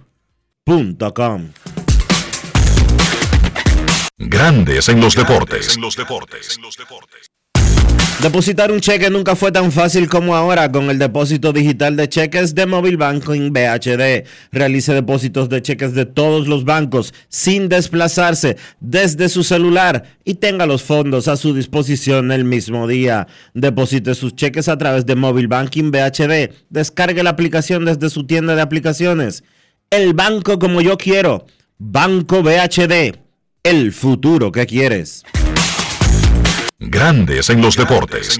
InvierteRD.com Grandes en los deportes. Depositar un cheque nunca fue tan fácil como ahora con el depósito digital de cheques de Móvil Banking BHD. Realice depósitos de cheques de todos los bancos sin desplazarse desde su celular y tenga los fondos a su disposición el mismo día. Deposite sus cheques a través de Móvil Banking BHD. Descargue la aplicación desde su tienda de aplicaciones. El banco como yo quiero. Banco BHD. El futuro que quieres. Grandes en los deportes.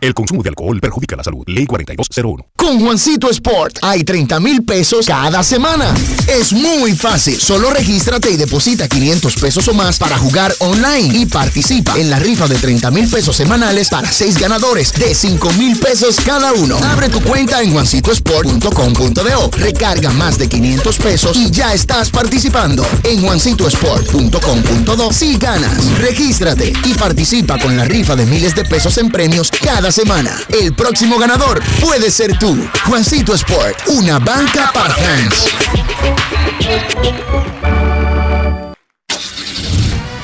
El consumo de alcohol perjudica la salud. Ley 4201. Con Juancito Sport hay 30 mil pesos cada semana. Es muy fácil. Solo regístrate y deposita 500 pesos o más para jugar online y participa en la rifa de 30 mil pesos semanales para 6 ganadores de 5 mil pesos cada uno. Abre tu cuenta en juancitosport.com.do. Recarga más de 500 pesos y ya estás participando. En juancitosport.com.do si ganas. Regístrate y participa con la rifa de miles de pesos en premios cada semana. El próximo ganador puede ser tú. Juancito Sport, una banca para fans.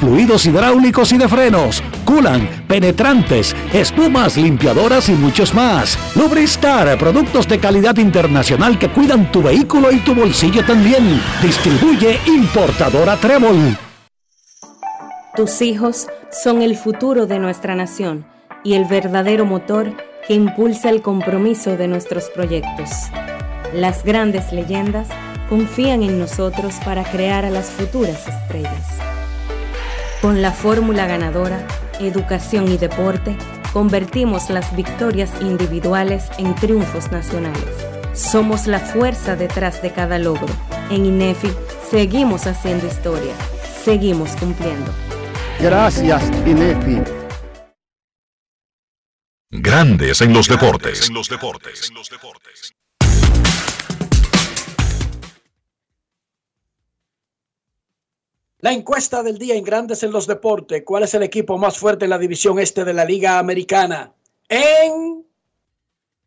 fluidos hidráulicos y de frenos, culan, penetrantes, espumas, limpiadoras y muchos más. Lubristar, productos de calidad internacional que cuidan tu vehículo y tu bolsillo también. Distribuye importadora Trébol. Tus hijos son el futuro de nuestra nación y el verdadero motor que impulsa el compromiso de nuestros proyectos. Las grandes leyendas confían en nosotros para crear a las futuras estrellas. Con la fórmula ganadora, educación y deporte, convertimos las victorias individuales en triunfos nacionales. Somos la fuerza detrás de cada logro. En INEFI seguimos haciendo historia. Seguimos cumpliendo. Gracias, INEFI. Grandes en los deportes. La encuesta del día en Grandes en los Deportes. ¿Cuál es el equipo más fuerte en la división este de la Liga Americana? En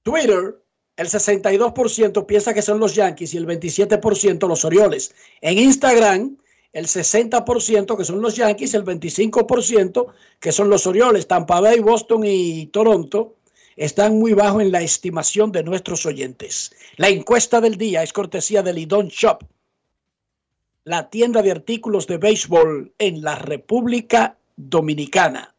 Twitter, el 62% piensa que son los Yankees y el 27% los Orioles. En Instagram, el 60% que son los Yankees, el 25% que son los Orioles. Tampa Bay, Boston y Toronto están muy bajo en la estimación de nuestros oyentes. La encuesta del día es cortesía de Lidon Shop la tienda de artículos de béisbol en la República Dominicana.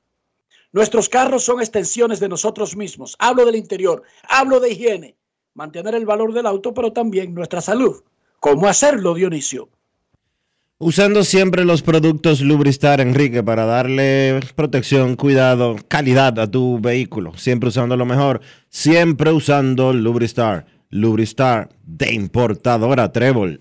Nuestros carros son extensiones de nosotros mismos. Hablo del interior, hablo de higiene, mantener el valor del auto, pero también nuestra salud. ¿Cómo hacerlo, Dionisio? Usando siempre los productos Lubristar, Enrique, para darle protección, cuidado, calidad a tu vehículo. Siempre usando lo mejor. Siempre usando Lubristar. Lubristar de importadora Trébol.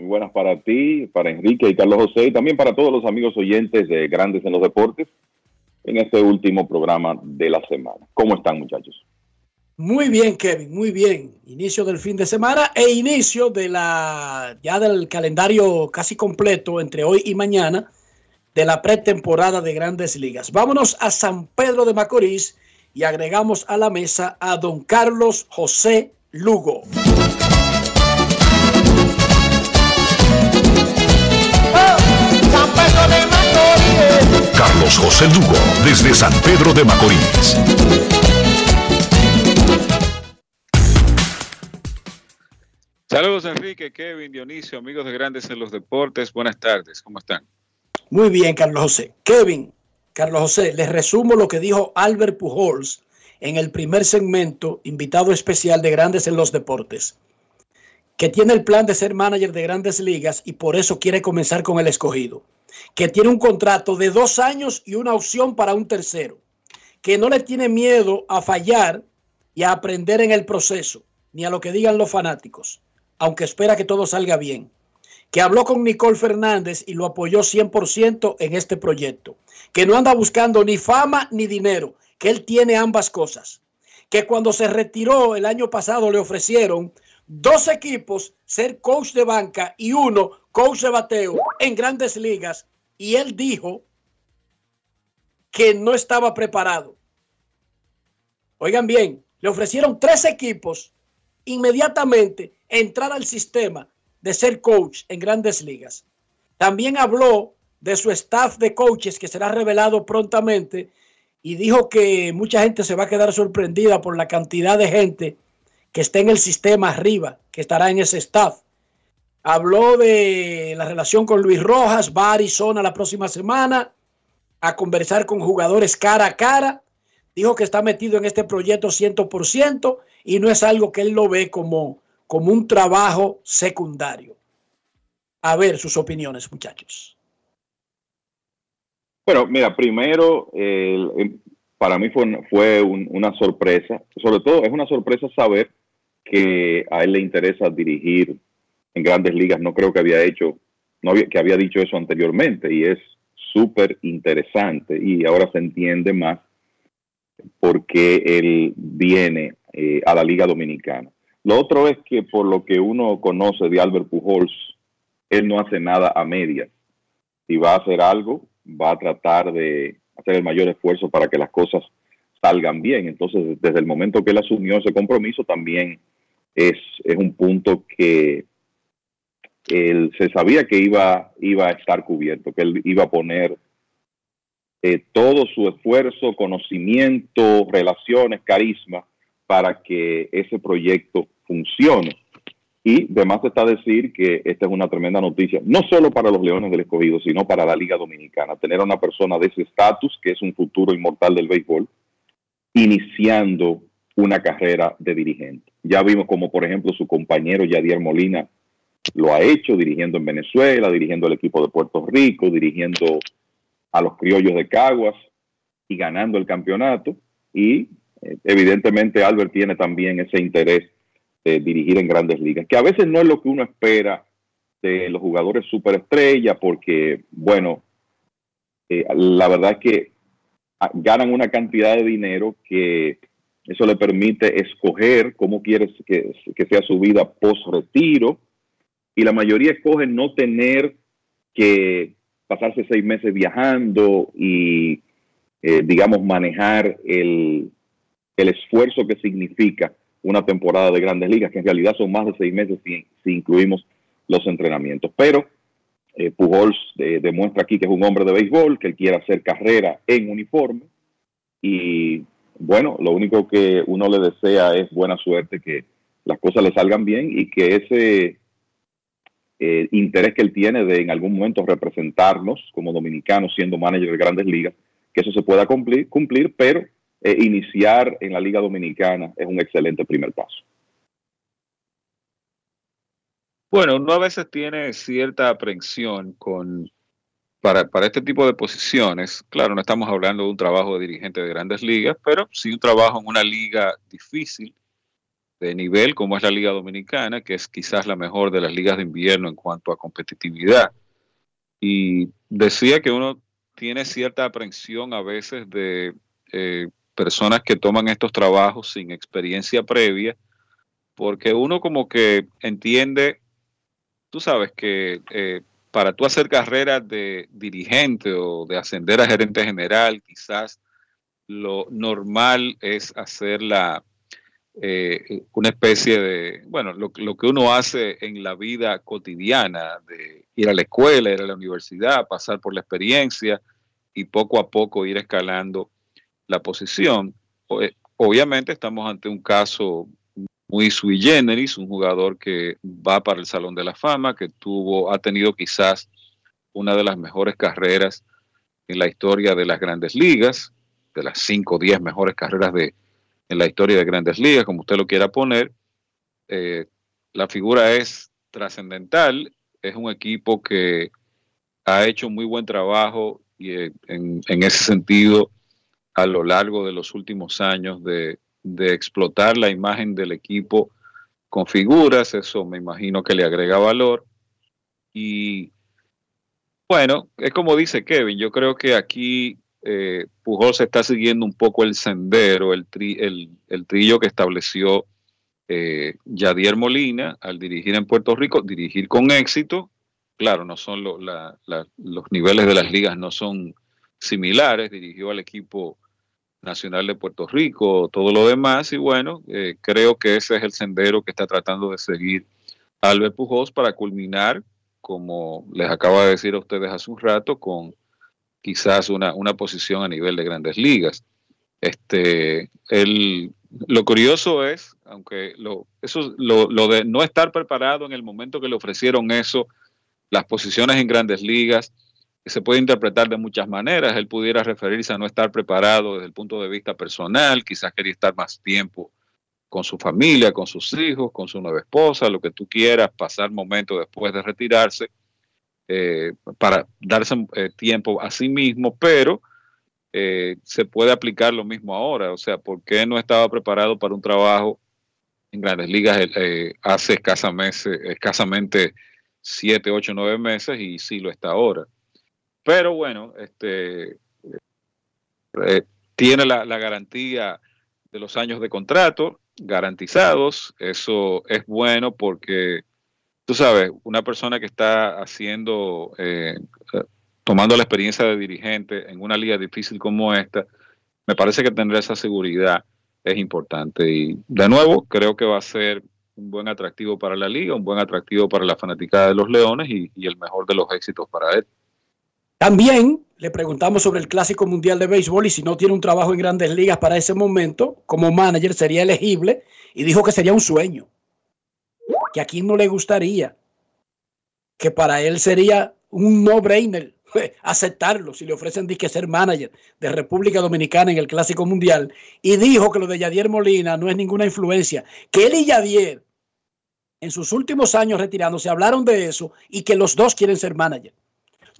muy buenas para ti, para Enrique y Carlos José y también para todos los amigos oyentes de Grandes en los Deportes en este último programa de la semana. ¿Cómo están muchachos? Muy bien, Kevin, muy bien. Inicio del fin de semana e inicio de la ya del calendario casi completo entre hoy y mañana de la pretemporada de Grandes Ligas. Vámonos a San Pedro de Macorís y agregamos a la mesa a don Carlos José Lugo. Carlos José Lugo, desde San Pedro de Macorís. Saludos Enrique, Kevin, Dionisio, amigos de Grandes en los Deportes. Buenas tardes, ¿cómo están? Muy bien, Carlos José. Kevin, Carlos José, les resumo lo que dijo Albert Pujols en el primer segmento, invitado especial de Grandes en los Deportes, que tiene el plan de ser manager de grandes ligas y por eso quiere comenzar con el escogido que tiene un contrato de dos años y una opción para un tercero, que no le tiene miedo a fallar y a aprender en el proceso, ni a lo que digan los fanáticos, aunque espera que todo salga bien, que habló con Nicole Fernández y lo apoyó 100% en este proyecto, que no anda buscando ni fama ni dinero, que él tiene ambas cosas, que cuando se retiró el año pasado le ofrecieron dos equipos ser coach de banca y uno coach de bateo en grandes ligas y él dijo que no estaba preparado. Oigan bien, le ofrecieron tres equipos inmediatamente entrar al sistema de ser coach en grandes ligas. También habló de su staff de coaches que será revelado prontamente y dijo que mucha gente se va a quedar sorprendida por la cantidad de gente que está en el sistema arriba, que estará en ese staff. Habló de la relación con Luis Rojas, va a Arizona la próxima semana a conversar con jugadores cara a cara. Dijo que está metido en este proyecto 100% y no es algo que él lo ve como, como un trabajo secundario. A ver sus opiniones, muchachos. Bueno, mira, primero, para mí fue, fue una sorpresa. Sobre todo, es una sorpresa saber que a él le interesa dirigir en grandes ligas. No creo que había hecho, no había, que había dicho eso anteriormente y es súper interesante y ahora se entiende más por qué él viene eh, a la Liga Dominicana. Lo otro es que por lo que uno conoce de Albert Pujols, él no hace nada a medias. Si va a hacer algo, va a tratar de hacer el mayor esfuerzo para que las cosas salgan bien. Entonces, desde el momento que él asumió ese compromiso, también es, es un punto que él se sabía que iba, iba a estar cubierto, que él iba a poner eh, todo su esfuerzo, conocimiento, relaciones, carisma para que ese proyecto funcione. Y además está decir que esta es una tremenda noticia, no solo para los Leones del Escogido, sino para la Liga Dominicana. Tener a una persona de ese estatus, que es un futuro inmortal del béisbol, iniciando una carrera de dirigente. Ya vimos como, por ejemplo, su compañero Yadier Molina lo ha hecho dirigiendo en Venezuela, dirigiendo el equipo de Puerto Rico, dirigiendo a los criollos de Caguas y ganando el campeonato. Y eh, evidentemente Albert tiene también ese interés de dirigir en grandes ligas, que a veces no es lo que uno espera de los jugadores superestrella, porque, bueno, eh, la verdad es que ganan una cantidad de dinero que eso le permite escoger cómo quieres que, que sea su vida post-retiro y la mayoría escogen no tener que pasarse seis meses viajando y, eh, digamos, manejar el, esfuerzo que significa una temporada de grandes ligas, que en realidad son más de seis meses si, incluimos los entrenamientos. Pero eh, Pujols eh, demuestra aquí que es un hombre de béisbol, que él quiere hacer carrera en uniforme y bueno, lo único que uno le desea es buena suerte, que las cosas le salgan bien y que ese eh, interés que él tiene de en algún momento representarnos como dominicanos siendo manager de grandes ligas, que eso se pueda cumplir, cumplir pero iniciar en la Liga Dominicana es un excelente primer paso. Bueno, uno a veces tiene cierta aprensión con para, para este tipo de posiciones. Claro, no estamos hablando de un trabajo de dirigente de grandes ligas, pero sí un trabajo en una liga difícil de nivel como es la Liga Dominicana, que es quizás la mejor de las ligas de invierno en cuanto a competitividad. Y decía que uno tiene cierta aprensión a veces de eh, personas que toman estos trabajos sin experiencia previa, porque uno como que entiende, tú sabes que eh, para tú hacer carrera de dirigente o de ascender a gerente general, quizás lo normal es hacer la, eh, una especie de, bueno, lo, que uno hace en la vida cotidiana, de ir a la escuela, ir a la universidad, pasar por la experiencia y poco a poco ir escalando la posición. Eh, obviamente estamos ante un caso muy sui generis, un jugador que va para el Salón de la Fama, que tuvo, ha tenido quizás una de las mejores carreras en la historia de las grandes ligas, de las 5 o 10 mejores carreras de, en la historia de grandes ligas, como usted lo quiera poner. Eh, la figura es trascendental, es un equipo que ha hecho muy buen trabajo y eh, en, ese sentido a lo largo de los últimos años de, de explotar la imagen del equipo con figuras, eso me imagino que le agrega valor. Y bueno, es como dice Kevin, yo creo que aquí eh, Pujol se está siguiendo un poco el sendero, el, el, trillo que estableció eh, Yadier Molina al dirigir en Puerto Rico, dirigir con éxito. Claro, no son los niveles de las ligas no son similares, dirigió al equipo nacional de Puerto Rico, todo lo demás, y bueno, eh, creo que ese es el sendero que está tratando de seguir Albert Pujols para culminar, como les acaba de decir a ustedes hace un rato, con quizás una, una posición a nivel de grandes ligas. Este, el, lo curioso es, aunque lo, eso, lo, lo de no estar preparado en el momento que le ofrecieron eso, las posiciones en grandes ligas, se puede interpretar de muchas maneras. Él pudiera referirse a no estar preparado desde el punto de vista personal, quizás quería estar más tiempo con su familia, con sus hijos, con su nueva esposa, lo que tú quieras, pasar momentos después de retirarse, eh, para darse eh, tiempo a sí mismo, pero eh, se puede aplicar lo mismo ahora. O sea, ¿por qué no estaba preparado para un trabajo en grandes ligas hace escasamente, escasamente siete, ocho, nueve meses y sí lo está ahora? Pero bueno, este tiene la, garantía de los años de contrato, garantizados. Eso es bueno porque, tú sabes, una persona que está haciendo, eh, tomando la experiencia de dirigente en una liga difícil como esta, me parece que tener esa seguridad es importante. Y de nuevo, creo que va a ser un buen atractivo para la liga, un buen atractivo para la fanaticada de los Leones y el mejor de los éxitos para él. También le preguntamos sobre el Clásico Mundial de Béisbol y si no tiene un trabajo en grandes ligas para ese momento, como manager sería elegible y dijo que sería un sueño, que a quien no le gustaría, que para él sería un no-brainer aceptarlo si le ofrecen que ser manager de República Dominicana en el Clásico Mundial y dijo que lo de Yadier Molina no es ninguna influencia, que él y Yadier en sus últimos años retirándose hablaron de eso y que los dos quieren ser manager.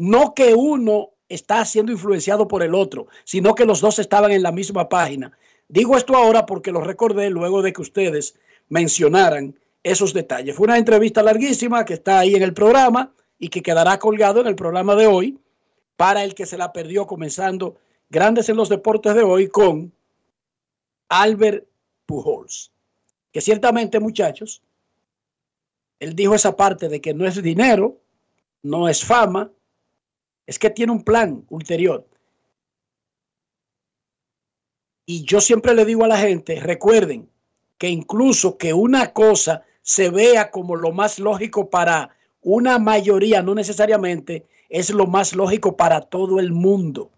No que uno está siendo influenciado por el otro, sino que los dos estaban en la misma página. Digo esto ahora porque lo recordé luego de que ustedes mencionaran esos detalles. Fue una entrevista larguísima que está ahí en el programa y que quedará colgado en el programa de hoy para el que se la perdió comenzando Grandes en los Deportes de hoy con Albert Pujols. Que ciertamente, muchachos, él dijo esa parte de que no es dinero, no es fama, es que tiene un plan ulterior. Y yo siempre le digo a la gente, recuerden que incluso que una cosa se vea como lo más lógico para una mayoría, no necesariamente es lo más lógico para todo el mundo.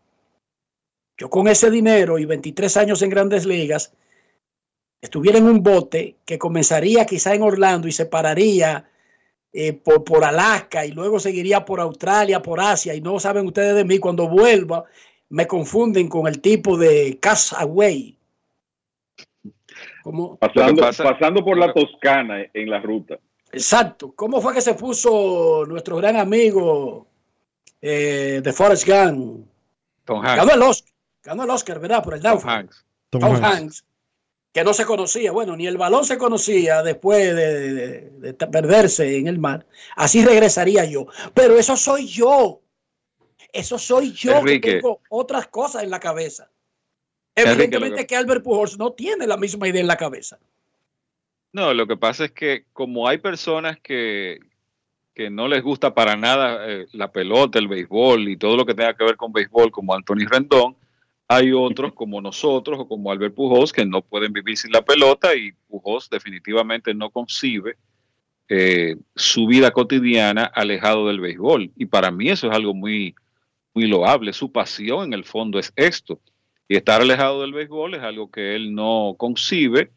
Yo con ese dinero y 23 años en grandes ligas, estuviera en un bote que comenzaría quizá en Orlando y se pararía eh, por, por Alaska y luego seguiría por Australia, por Asia, y no saben ustedes de mí, cuando vuelva me confunden con el tipo de Castaway. Pasando, pasando por la Toscana en la ruta. Exacto. ¿Cómo fue que se puso nuestro gran amigo eh, de Forrest Gump? Tom Hanks. Ganó el Oscar, ganó el Oscar ¿verdad? Por el Tom Hanks. Tom, Hanks que no se conocía, bueno, ni el balón se conocía después de, perderse en el mar, así regresaría yo. Pero eso soy yo. Eso soy yo que tengo otras cosas en la cabeza. Evidentemente que... Albert Pujols no tiene la misma idea en la cabeza. No, lo que pasa es que como hay personas que, que no les gusta para nada eh, la pelota, el béisbol y todo lo que tenga que ver con béisbol, como Anthony Rendón, hay otros como nosotros o como Albert Pujols que no pueden vivir sin la pelota y Pujols definitivamente no concibe eh, su vida cotidiana alejado del béisbol. Y para mí eso es algo muy, muy loable. Su pasión en el fondo es esto. Y estar alejado del béisbol es algo que él no concibe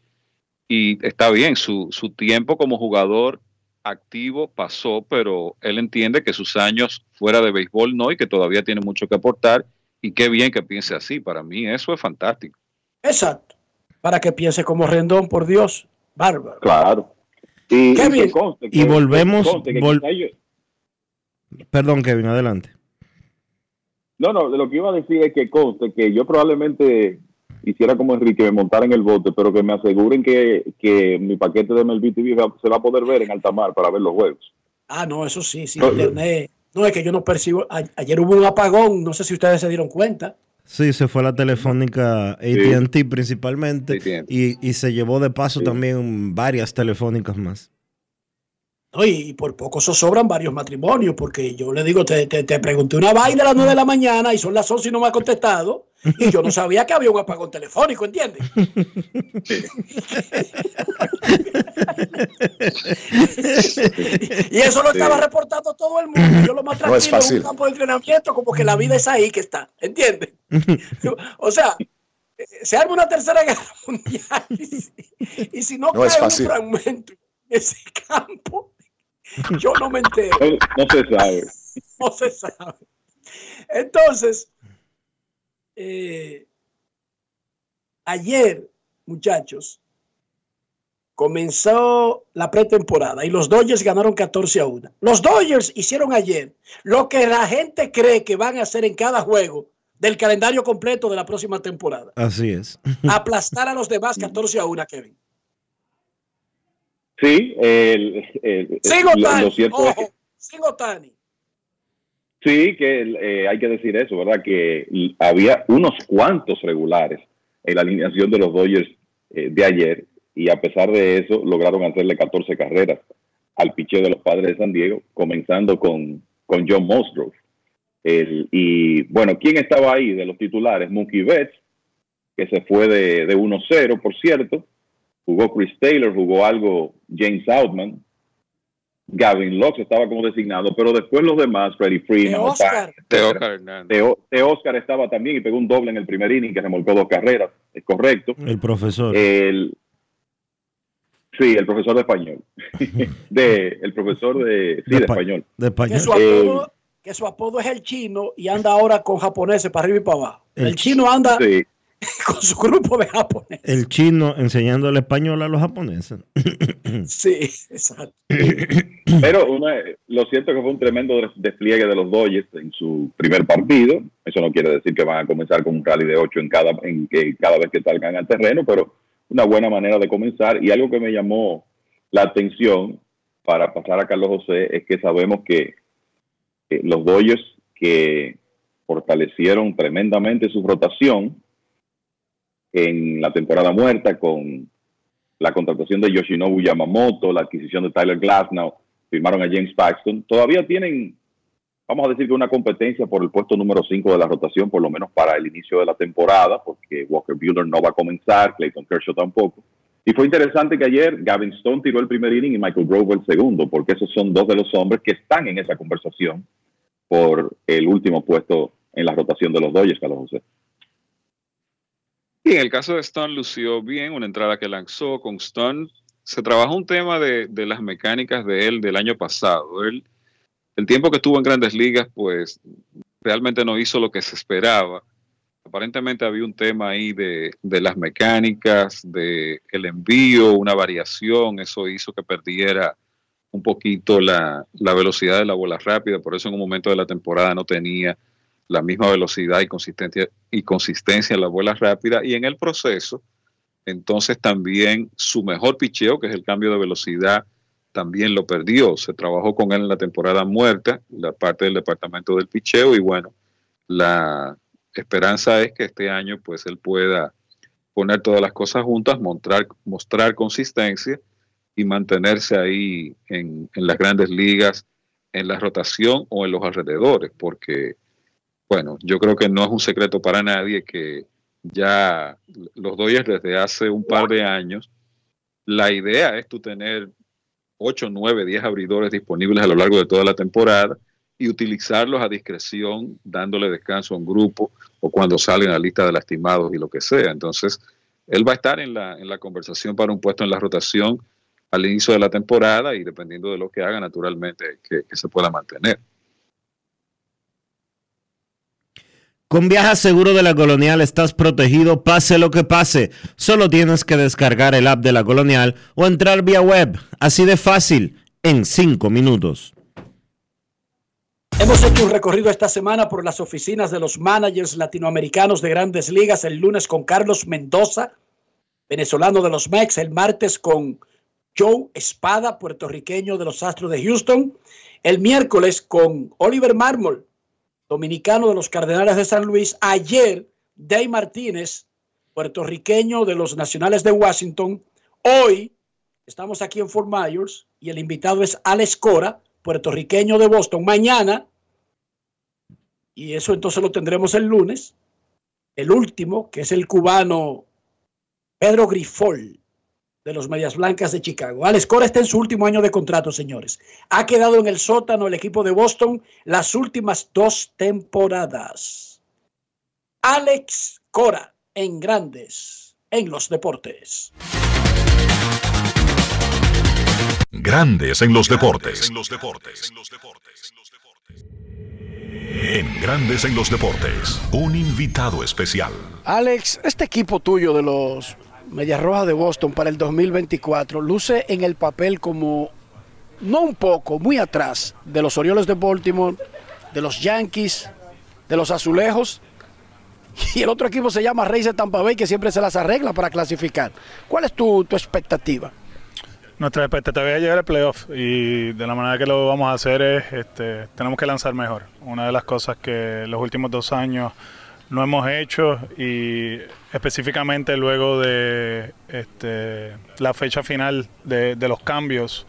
y está bien, su, su tiempo como jugador activo pasó, pero él entiende que sus años fuera de béisbol no y que todavía tiene mucho que aportar y qué bien que piense así. Para mí eso es fantástico. Exacto. Para que piense como Rendón, por Dios. Bárbaro. Claro. Y, y volvemos. Perdón, Kevin, adelante. No, no, de lo que iba a decir es que conste que yo probablemente hiciera como Enrique, me montara en el bote, pero que me aseguren que, mi paquete de MLB TV se va a poder ver en alta mar para ver los juegos. Ah, no, eso sí, sí. internet, no, es que yo no percibo. ayer hubo un apagón, no sé si ustedes se dieron cuenta. Sí, se fue la telefónica ATT principalmente Y, se llevó de paso también varias telefónicas más. Y, por poco se sobran varios matrimonios, porque yo le digo, te, te, pregunté una vaina a las 9 de la mañana y son las 11 y no me ha contestado. Y yo no sabía que había un apagón telefónico, ¿entiendes? y eso lo estaba reportando todo el mundo. Yo lo más tranquilo en un campo de entrenamiento, como que la vida es ahí que está, ¿entiendes? o sea, se arma una tercera guerra mundial y, si no, cae un fragmento en ese campo, yo no me entero. No se sabe. No se sabe. Entonces, eh, ayer, muchachos, comenzó la pretemporada y los Dodgers ganaron 14 a 1. Los Dodgers hicieron ayer lo que la gente cree que van a hacer en cada juego del calendario completo de la próxima temporada. Así es. Aplastar a los demás 14 a 1, Kevin. Sí, el, Otani, lo, cierto es que, sin Otani. Sí, que eh, hay que decir eso, ¿verdad? Que había unos cuantos regulares en la alineación de los Dodgers eh, de ayer y a pesar de eso lograron hacerle 14 carreras al picheo de los padres de San Diego, comenzando con, con John Musgrove. El, y bueno, ¿quién estaba ahí de los titulares? Mookie Betts, que se fue de, de 1-0, por cierto. Jugó Chris Taylor, jugó algo James Outman. Gavin Locke estaba como designado, pero después los demás, Freddie Freeman, Oscar. De Oscar estaba también y pegó un doble en el primer inning que remolcó dos carreras, es correcto. El profesor. El, Sí, el profesor de español. de, el profesor de, sí, de, español. De español. Que su, apodo, que su, apodo, es el chino y anda ahora con japoneses para arriba y para abajo. El, el chino anda sí. con su grupo de japoneses. El chino enseñando el español a los japoneses. sí, exacto. Pero una, lo cierto es que fue un tremendo despliegue de los Dodgers en su primer partido. Eso no quiere decir que van a comenzar con un rally de 8 en cada, en que cada vez que salgan al terreno, pero una buena manera de comenzar. Y algo que me llamó la atención para pasar a Carlos José es que sabemos que eh, los Dodgers que fortalecieron tremendamente su rotación en la temporada muerta con la contratación de Yoshinobu Yamamoto, la adquisición de Tyler Glasnow, firmaron a James Paxton, todavía tienen vamos a decir que una competencia por el puesto número 5 de la rotación, por lo menos para el inicio de la temporada, porque Walker Buehler no va a comenzar, Clayton Kershaw tampoco. Y fue interesante que ayer Gavin Stone tiró el primer inning y Michael Grove el segundo, porque esos son dos de los hombres que están en esa conversación por el último puesto en la rotación de los Dodgers, Carlos José. En el caso de Stone lució bien, una entrada que lanzó con Stone. Se trabajó un tema de, de las mecánicas de él del año pasado. Él el tiempo que estuvo en grandes ligas, pues realmente no hizo lo que se esperaba. Aparentemente había un tema ahí de, las mecánicas, de el envío, una variación, eso hizo que perdiera un poquito la, velocidad de la bola rápida, por eso en un momento de la temporada no tenía la misma velocidad y consistencia, y consistencia en la bola rápida, y en el proceso, entonces también su mejor picheo, que es el cambio de velocidad, también lo perdió. Se trabajó con él en la temporada muerta, la parte del departamento del picheo, y bueno, la esperanza es que este año pues él pueda poner todas las cosas juntas, mostrar, mostrar consistencia y mantenerse ahí en, en las grandes ligas, en la rotación o en los alrededores, porque, bueno, yo creo que no es un secreto para nadie que ya los Dodgers desde hace un par de años, la idea es tú tener 8, 9, 10 abridores disponibles a lo largo de toda la temporada y utilizarlos a discreción, dándole descanso a un grupo o cuando salen a la lista de lastimados y lo que sea. Entonces, él va a estar en la, en la conversación para un puesto en la rotación al inicio de la temporada y dependiendo de lo que haga, naturalmente, que, que se pueda mantener. Con Viaja Seguro de la Colonial estás protegido pase lo que pase. Solo tienes que descargar el app de la Colonial o entrar vía web. Así de fácil, en 5 minutos. Hemos hecho un recorrido esta semana por las oficinas de los managers latinoamericanos de grandes ligas. El lunes con Carlos Mendoza, venezolano de los Mex. El martes con Joe Espada, puertorriqueño de los Astros de Houston. El miércoles con Oliver Mármol, dominicano de los Cardenales de San Luis. Ayer, Day Martínez, puertorriqueño de los Nacionales de Washington. Hoy estamos aquí en Fort Myers y el invitado es Alex Cora, puertorriqueño de Boston. Mañana, y eso entonces lo tendremos el lunes, el último, que es el cubano Pedro Grifol, de los Medias Blancas de Chicago. Alex Cora está en su último año de contrato, señores. Ha quedado en el sótano el equipo de Boston las últimas dos temporadas. Alex Cora en Grandes en los Deportes. Grandes en los Deportes. En Grandes en los Deportes, un invitado especial. Alex, este equipo tuyo de los Medias Rojas de Boston para el 2024 luce en el papel como, no un poco, muy atrás de los Orioles de Baltimore, de los Yankees, de los Azulejos. Y el otro equipo se llama Reyes de Tampa Bay, que siempre se las arregla para clasificar. ¿Cuál es tu, tu expectativa? Nuestra expectativa es llegar al playoff y de la manera que lo vamos a hacer es, este, tenemos que lanzar mejor. Una de las cosas que los últimos dos años no hemos hecho y específicamente luego de este, la fecha final de, los cambios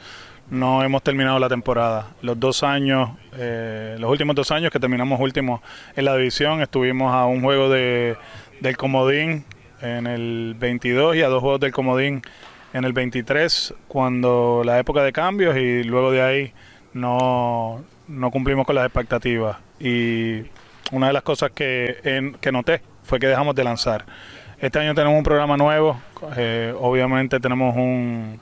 no hemos terminado la temporada. Los dos años, eh, los últimos dos años que terminamos últimos en la división, estuvimos a un juego de, del comodín en el 22 y a dos juegos del comodín en el 23 cuando la época de cambios y luego de ahí no, no cumplimos con las expectativas. Y una de las cosas que, que noté fue que dejamos de lanzar. Este año tenemos un programa nuevo, eh, obviamente tenemos un,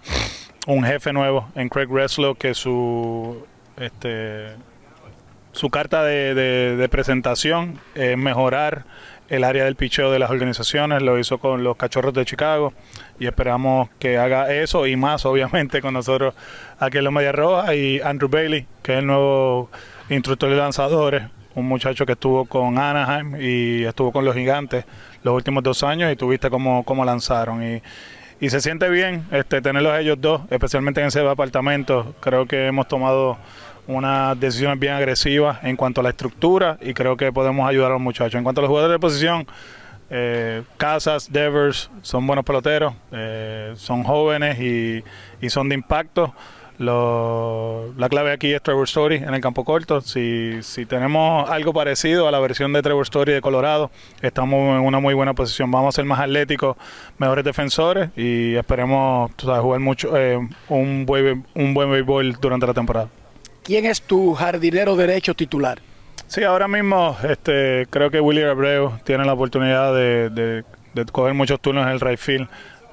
un jefe nuevo en Craig Reslow que su este su carta de, de presentación es mejorar el área del picheo de las organizaciones, lo hizo con los Cachorros de Chicago y esperamos que haga eso y más, obviamente, con nosotros aquí en los Media Roja y Andrew Bailey, que es el nuevo instructor de lanzadores, un muchacho que estuvo con Anaheim y estuvo con los Gigantes los últimos dos años y tuviste cómo, cómo lanzaron. Y, y se siente bien este, tenerlos ellos dos, especialmente en ese apartamento. Creo que hemos tomado unas decisiones bien agresivas en cuanto a la estructura y creo que podemos ayudar a los muchachos. En cuanto a los jugadores de posición, eh, Casas, Devers son buenos peloteros, eh, son jóvenes y, son de impacto. La clave aquí es Trevor Story en el campo corto. Si, si tenemos algo parecido a la versión de Trevor Story de Colorado, estamos en una muy buena posición. Vamos a ser más atléticos, mejores defensores y esperemos jugar mucho eh, un, buen, un buen béisbol durante la temporada. ¿Quién es tu jardinero derecho titular? Sí, ahora mismo este, creo que Willy Abreu tiene la oportunidad de, de, coger muchos turnos en el right field.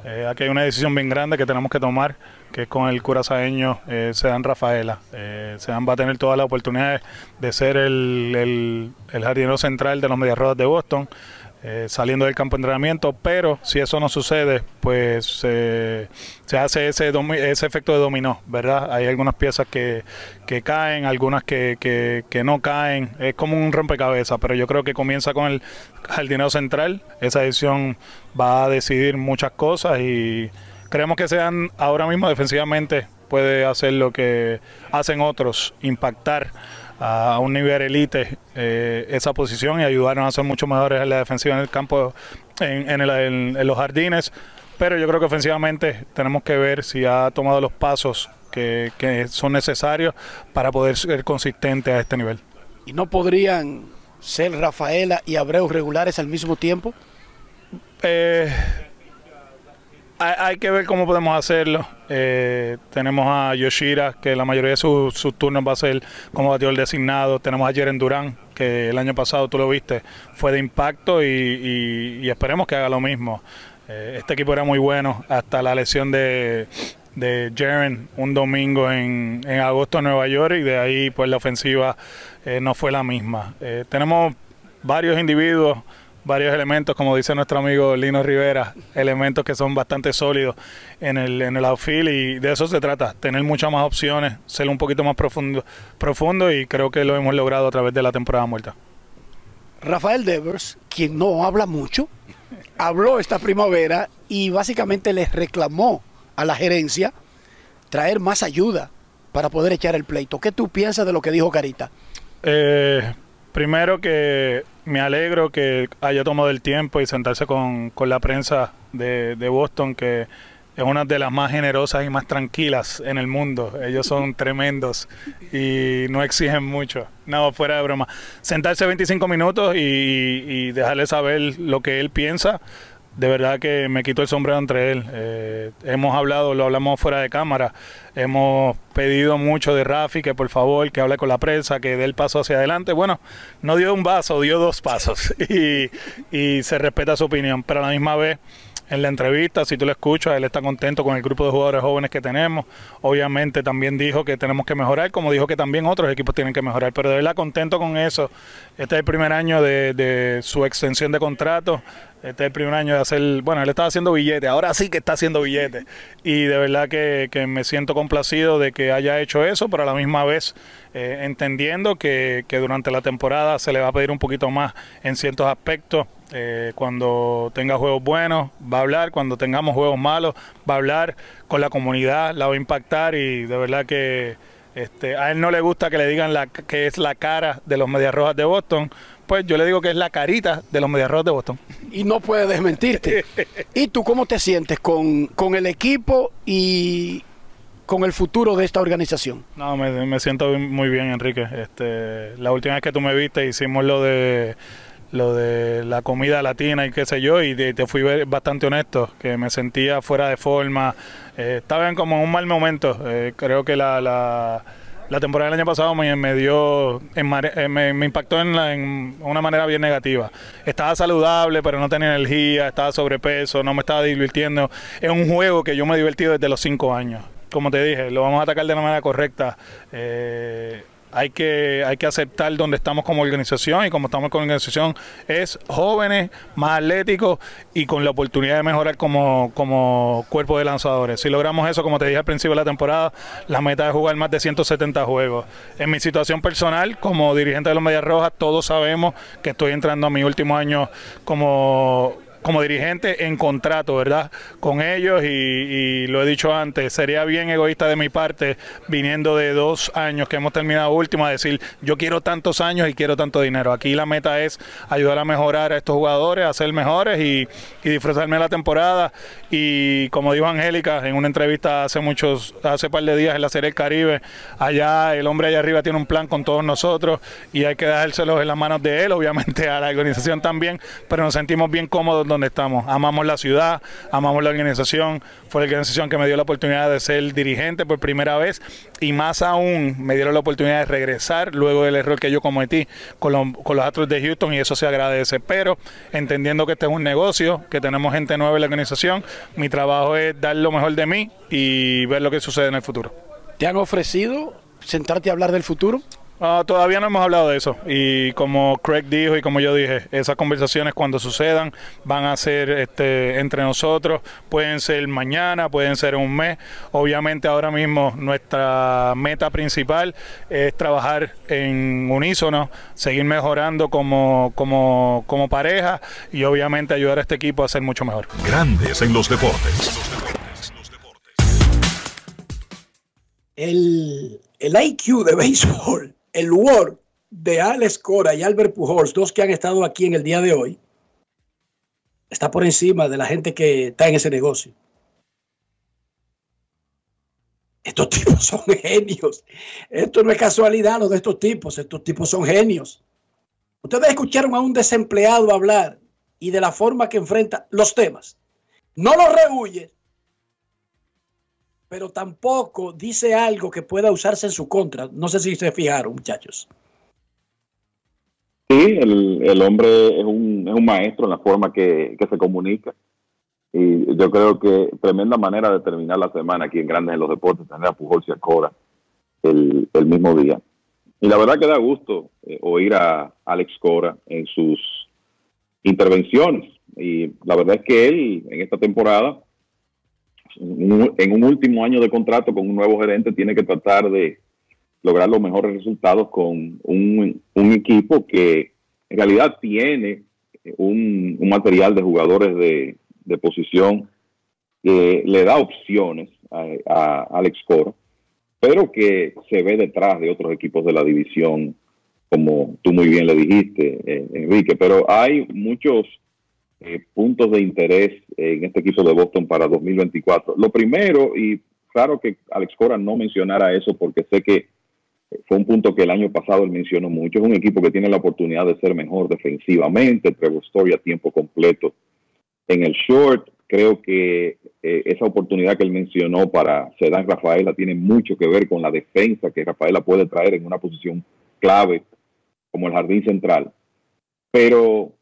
Eh, aquí hay una decisión bien grande que tenemos que tomar, que es con el curazaeño eh, Sedan Rafaela. Eh, Sedan va a tener todas las oportunidades de ser el, el, jardinero central de los Medias Rodas de Boston. Eh, saliendo del campo de entrenamiento, pero si eso no sucede, pues se hace ese, ese efecto de dominó, ¿verdad? Hay algunas piezas que, que caen, algunas que, que, no caen, es como un rompecabezas, pero yo creo que comienza con el jardinero central, esa decisión va a decidir muchas cosas y creemos que sean ahora mismo defensivamente puede hacer lo que hacen otros, impactar a un nivel elite eh, esa posición y ayudarnos a ser mucho mejores en la defensiva en el campo, en, los jardines. Pero yo creo que ofensivamente tenemos que ver si ha tomado los pasos que, son necesarios para poder ser consistente a este nivel. ¿Y no podrían ser Rafaela y Abreu regulares al mismo tiempo? Eh, hay, que ver cómo podemos hacerlo. Eh, tenemos a Yoshira, que la mayoría de sus, turnos va a ser como bateador designado. Tenemos a Jeren Durán, que el año pasado tú lo viste, fue de impacto y, esperemos que haga lo mismo. Eh, este equipo era muy bueno hasta la lesión de, de Jaren un domingo en, agosto en Nueva York y de ahí pues la ofensiva eh, no fue la misma. tenemos varios individuos varios elementos, como dice nuestro amigo Lino Rivera, elementos que son bastante sólidos en el, en el outfield y de eso se trata, tener muchas más opciones, ser un poquito más profundo, profundo y creo que lo hemos logrado a través de la temporada muerta. Rafael Devers, quien no habla mucho, habló esta primavera y básicamente les reclamó a la gerencia traer más ayuda para poder echar el pleito. ¿Qué tú piensas de lo que dijo Carita? Eh, primero que me alegro que haya tomado el tiempo y sentarse con, la prensa de, Boston, que es una de las más generosas y más tranquilas en el mundo. Ellos son tremendos y no exigen mucho. No, fuera de broma. Sentarse 25 minutos y, y dejarle saber lo que él piensa de verdad que me quito el sombrero entre él. Eh, hemos hablado, lo hablamos fuera de cámara, hemos pedido mucho de Rafi que por favor que hable con la prensa, que dé el paso hacia adelante. Bueno, no dio un vaso, dio dos pasos y, y se respeta su opinión, pero a la misma vez en la entrevista, si tú lo escuchas, él está contento con el grupo de jugadores jóvenes que tenemos. Obviamente también dijo que tenemos que mejorar, como dijo que también otros equipos tienen que mejorar, pero de verdad contento con eso. Este es el primer año de, de su extensión de contrato. Este es el primer año de hacer, bueno, él estaba haciendo billetes, ahora sí que está haciendo billetes. Y de verdad que, me siento complacido de que haya hecho eso, pero a la misma vez eh, entendiendo que, que, durante la temporada se le va a pedir un poquito más en ciertos aspectos. Eh, cuando tenga juegos buenos, va a hablar. Cuando tengamos juegos malos, va a hablar con la comunidad, la va a impactar y de verdad que este, a él no le gusta que le digan la, que es la cara de los Medias Rojas de Boston, yo le digo que es la carita de los Medias Rojas de Boston. Y no puede desmentirte. ¿Y tú cómo te sientes con, con el equipo y con el futuro de esta organización? No, me, me siento muy bien, Enrique. Este, la última vez que tú me viste hicimos lo de lo de la comida latina y qué sé yo, y te, fui bastante honesto, que me sentía fuera de forma, eh, estaba como en un mal momento, eh, creo que la, la, temporada del año pasado me, me dio, eh, me, impactó en, en, una manera bien negativa. Estaba saludable, pero no tenía energía, estaba sobrepeso, no me estaba divirtiendo. Es un juego que yo me he divertido desde los cinco años. Como te dije, lo vamos a atacar de la manera correcta. Eh, hay que, hay que aceptar donde estamos como organización y como estamos como organización es jóvenes, más atléticos y con la oportunidad de mejorar como, como cuerpo de lanzadores. Si logramos eso, como te dije al principio de la temporada, la meta es jugar más de 170 juegos. En mi situación personal, como dirigente de los Medias Rojas, todos sabemos que estoy entrando a mi último año como como dirigente en contrato, ¿verdad? Con ellos y, lo he dicho antes, sería bien egoísta de mi parte viniendo de dos años que hemos terminado último a decir yo quiero tantos años y quiero tanto dinero. Aquí la meta es ayudar a mejorar a estos jugadores, a ser mejores y, y disfrutarme la temporada. Y como dijo Angélica en una entrevista hace muchos, hace par de días en la Serie del Caribe, allá el hombre allá arriba tiene un plan con todos nosotros y hay que dárselos en las manos de él, obviamente a la organización también, pero nos sentimos bien cómodos donde estamos. Amamos la ciudad, amamos la organización. Fue la organización que me dio la oportunidad de ser dirigente por primera vez y más aún me dieron la oportunidad de regresar luego del error que yo cometí con, los Astros de Houston y eso se agradece. Pero entendiendo que este es un negocio, que tenemos gente nueva en la organización, mi trabajo es dar lo mejor de mí y ver lo que sucede en el futuro. ¿Te han ofrecido sentarte a hablar del futuro? Ah, todavía no hemos hablado de eso y como Craig dijo y como yo dije, esas conversaciones cuando sucedan van a ser este, entre nosotros, pueden ser mañana, pueden ser un mes. Obviamente ahora mismo nuestra meta principal es trabajar en unísono, seguir mejorando como, como, como pareja y obviamente ayudar a este equipo a ser mucho mejor. Grandes en los deportes. El, el IQ de béisbol el Word de Alex Cora y Albert Pujols, dos que han estado aquí en el día de hoy, está por encima de la gente que está en ese negocio. Estos tipos son genios. Esto no es casualidad lo de estos tipos. Estos tipos son genios. Ustedes escucharon a un desempleado hablar y de la forma que enfrenta los temas. No los rehuye, pero tampoco dice algo que pueda usarse en su contra. No sé si se fijaron, muchachos. Sí, el, hombre es un, es un, maestro en la forma que, se comunica. Y yo creo que tremenda manera de terminar la semana aquí en Grandes en los Deportes, tener a Pujol y a Cora el, mismo día. Y la verdad que da gusto eh, oír a Alex Cora en sus intervenciones. Y la verdad es que él en esta temporada en un último año de contrato con un nuevo gerente tiene que tratar de lograr los mejores resultados con un, equipo que en realidad tiene un, material de jugadores de, posición que le da opciones a, Alex Cora, pero que se ve detrás de otros equipos de la división, como tú muy bien le dijiste, eh, Enrique. Pero hay muchos eh, puntos de interés en este equipo de Boston para 2024. Lo primero, y claro que Alex Cora no mencionara eso porque sé que fue un punto que el año pasado él mencionó mucho, es un equipo que tiene la oportunidad de ser mejor defensivamente, Trevor Story a tiempo completo en el short, creo que eh, esa oportunidad que él mencionó para Sedan Rafaela tiene mucho que ver con la defensa que Rafaela puede traer en una posición clave como el jardín central. Pero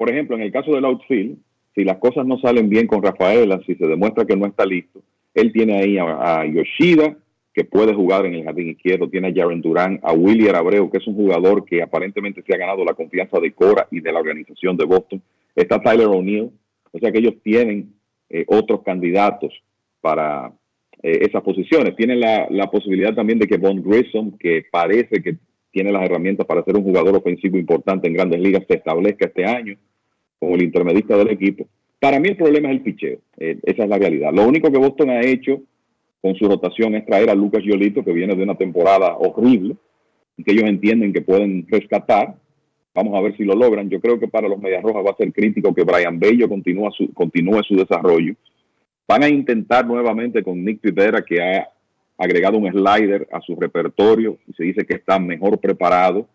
por ejemplo, en el caso del outfield, si las cosas no salen bien con Rafaela, si se demuestra que no está listo, él tiene ahí a, Yoshida, que puede jugar en el jardín izquierdo, tiene a Jaren Durán, a William Abreu, que es un jugador que aparentemente se ha ganado la confianza de Cora y de la organización de Boston. Está Tyler O'Neill, o sea que ellos tienen eh, otros candidatos para eh, esas posiciones. Tienen la, la, posibilidad también de que Von Grissom, que parece que tiene las herramientas para ser un jugador ofensivo importante en grandes ligas, se establezca este año como el intermedista del equipo. Para mí el problema es el picheo, eh, esa es la realidad. Lo único que Boston ha hecho con su rotación es traer a Lucas Yolito, que viene de una temporada horrible, y que ellos entienden que pueden rescatar. Vamos a ver si lo logran. Yo creo que para los Medias Rojas va a ser crítico que Brian Bello continúe su, continúe su desarrollo. Van a intentar nuevamente con Nick Pivera, que ha agregado un slider a su repertorio y se dice que está mejor preparado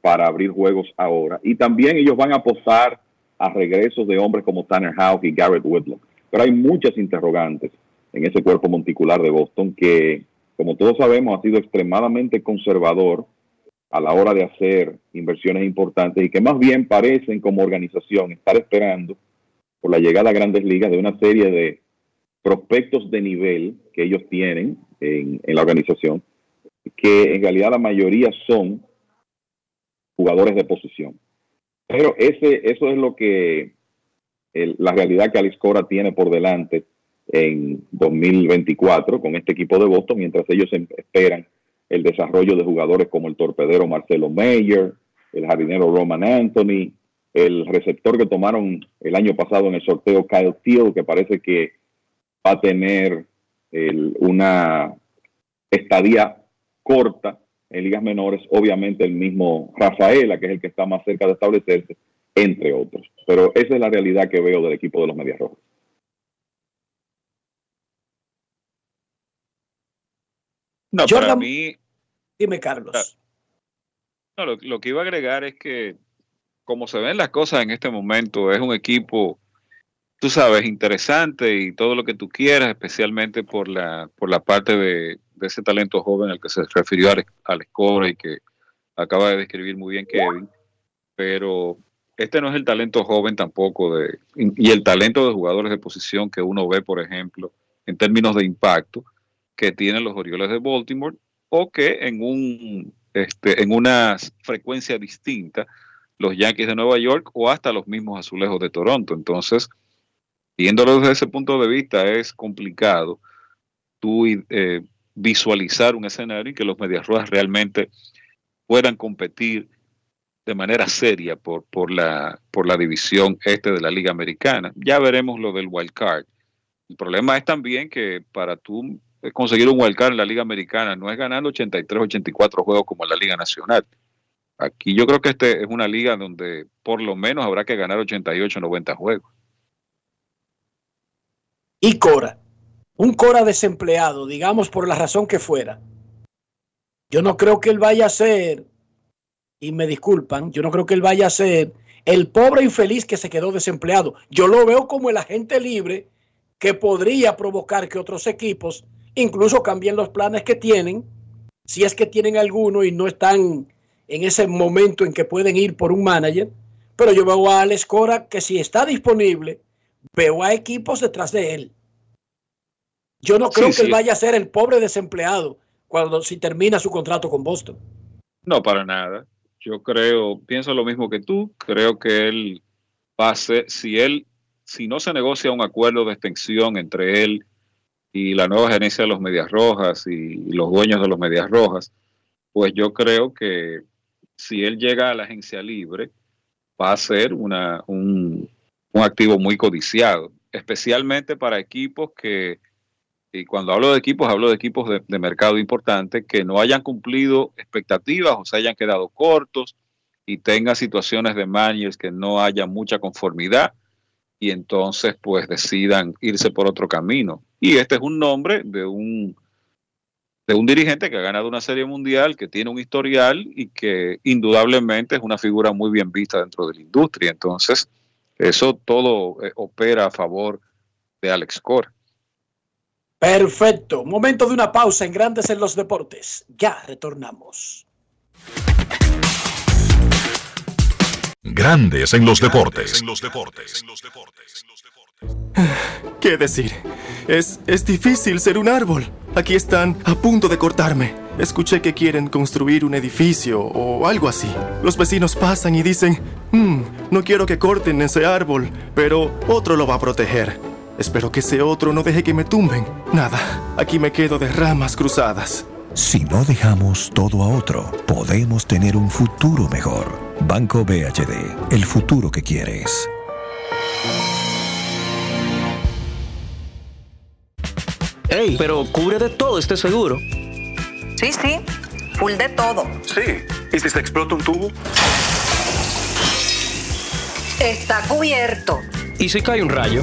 para abrir juegos ahora. Y también ellos van a apostar a regresos de hombres como Tanner House y Garrett Whitlock. Pero hay muchas interrogantes en ese cuerpo monticular de Boston que, como todos sabemos, ha sido extremadamente conservador a la hora de hacer inversiones importantes y que más bien parecen como organización estar esperando por la llegada a grandes ligas de una serie de prospectos de nivel que ellos tienen en, la organización, que en realidad la mayoría son jugadores de posición. Pero ese, eso es lo que la realidad que Alex Cora tiene por delante en 2024 con este equipo de Boston, mientras ellos em, esperan el desarrollo de jugadores como el torpedero Marcelo Mayer, el jardinero Roman Anthony, el receptor que tomaron el año pasado en el sorteo Kyle Thiel, que parece que va a tener una estadía corta en ligas menores, obviamente el mismo Rafaela, que es el que está más cerca de establecerse, entre otros. Pero esa es la realidad que veo del equipo de los Medias Rojas. No, para mí... Dime, Carlos. No, lo, que iba a agregar es que, como se ven las cosas en este momento, es un equipo tú sabes, interesante y todo lo que tú quieras, especialmente por la, por la parte de, ese talento joven al que se refirió al, score y que acaba de describir muy bien Kevin. Pero este no es el talento joven tampoco de, y el talento de jugadores de posición que uno ve, por ejemplo, en términos de impacto que tienen los Orioles de Baltimore o que en un este, en una frecuencia distinta los Yankees de Nueva York o hasta los mismos Azulejos de Toronto. Entonces, Viéndolo desde ese punto de vista es complicado tú eh, visualizar un escenario en que los Medias Rojas realmente puedan competir de manera seria por, por, la, por la división este de la Liga Americana. Ya veremos lo del wild card. El problema es también que para tú conseguir un wild card en la Liga Americana no es ganando 83, 84 juegos como en la Liga Nacional. Aquí yo creo que este es una liga donde por lo menos habrá que ganar 88, 90 juegos y Cora, un Cora desempleado, digamos por la razón que fuera, yo no creo que él vaya a ser, y me disculpan, yo no creo que él vaya a ser el pobre infeliz que se quedó desempleado. Yo lo veo como el agente libre que podría provocar que otros equipos incluso cambien los planes que tienen, si es que tienen alguno y no están en ese momento en que pueden ir por un manager. Pero yo veo a Alex Cora que si está disponible, veo a equipos detrás de él. Yo no creo que él vaya a ser el pobre desempleado cuando si termina su contrato con Boston. No, para nada. Yo creo, pienso lo mismo que tú. Creo que él va a ser, si él, si no se negocia un acuerdo de extensión entre él y la nueva gerencia de los Medias Rojas y los dueños de los Medias Rojas, pues yo creo que si él llega a la agencia libre, va a ser una, un, un activo muy codiciado, especialmente para equipos que, y cuando hablo de equipos, hablo de equipos de, mercado importante, que no hayan cumplido expectativas o se hayan quedado cortos y tengan situaciones de managers que no haya mucha conformidad y entonces pues decidan irse por otro camino. Y este es un nombre de un, de un dirigente que ha ganado una serie mundial, que tiene un historial y que indudablemente es una figura muy bien vista dentro de la industria. Entonces, eso todo eh, opera a favor de Alex Cora. Perfecto. Momento de una pausa en Grandes en los Deportes. Ya retornamos. Grandes en los deportes. ¿Qué decir? Es, es difícil ser un árbol. Aquí están a punto de cortarme. Escuché que quieren construir un edificio o algo así. Los vecinos pasan y dicen, "Hmm, no quiero que corten ese árbol, pero otro lo va a proteger. Espero que ese otro no deje que me tumben. Nada, aquí me quedo de ramas cruzadas. Si no dejamos todo a otro, podemos tener un futuro mejor. Banco BHD, el futuro que quieres. Ey, pero cubre de todo este seguro. Sí, sí, full de todo. Sí. ¿Y si se explota un tubo? Está cubierto. ¿Y si cae un rayo?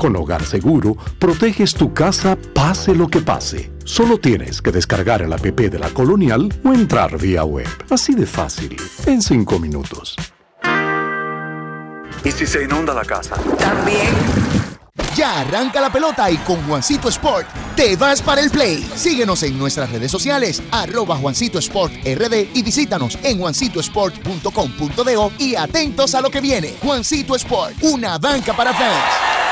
Con Hogar Seguro, proteges tu casa pase lo que pase. Solo tienes que descargar el app de la Colonial o entrar vía web. Así de fácil, en 5 minutos. ¿Y si se inunda la casa? También. Ya arranca la pelota y con Juancito Sport te vas para el play. Síguenos en nuestras redes sociales, arroba Juancito Sport RD y visítanos en juancitosport.com.de y atentos a lo que viene. Juancito Sport, una banca para fans.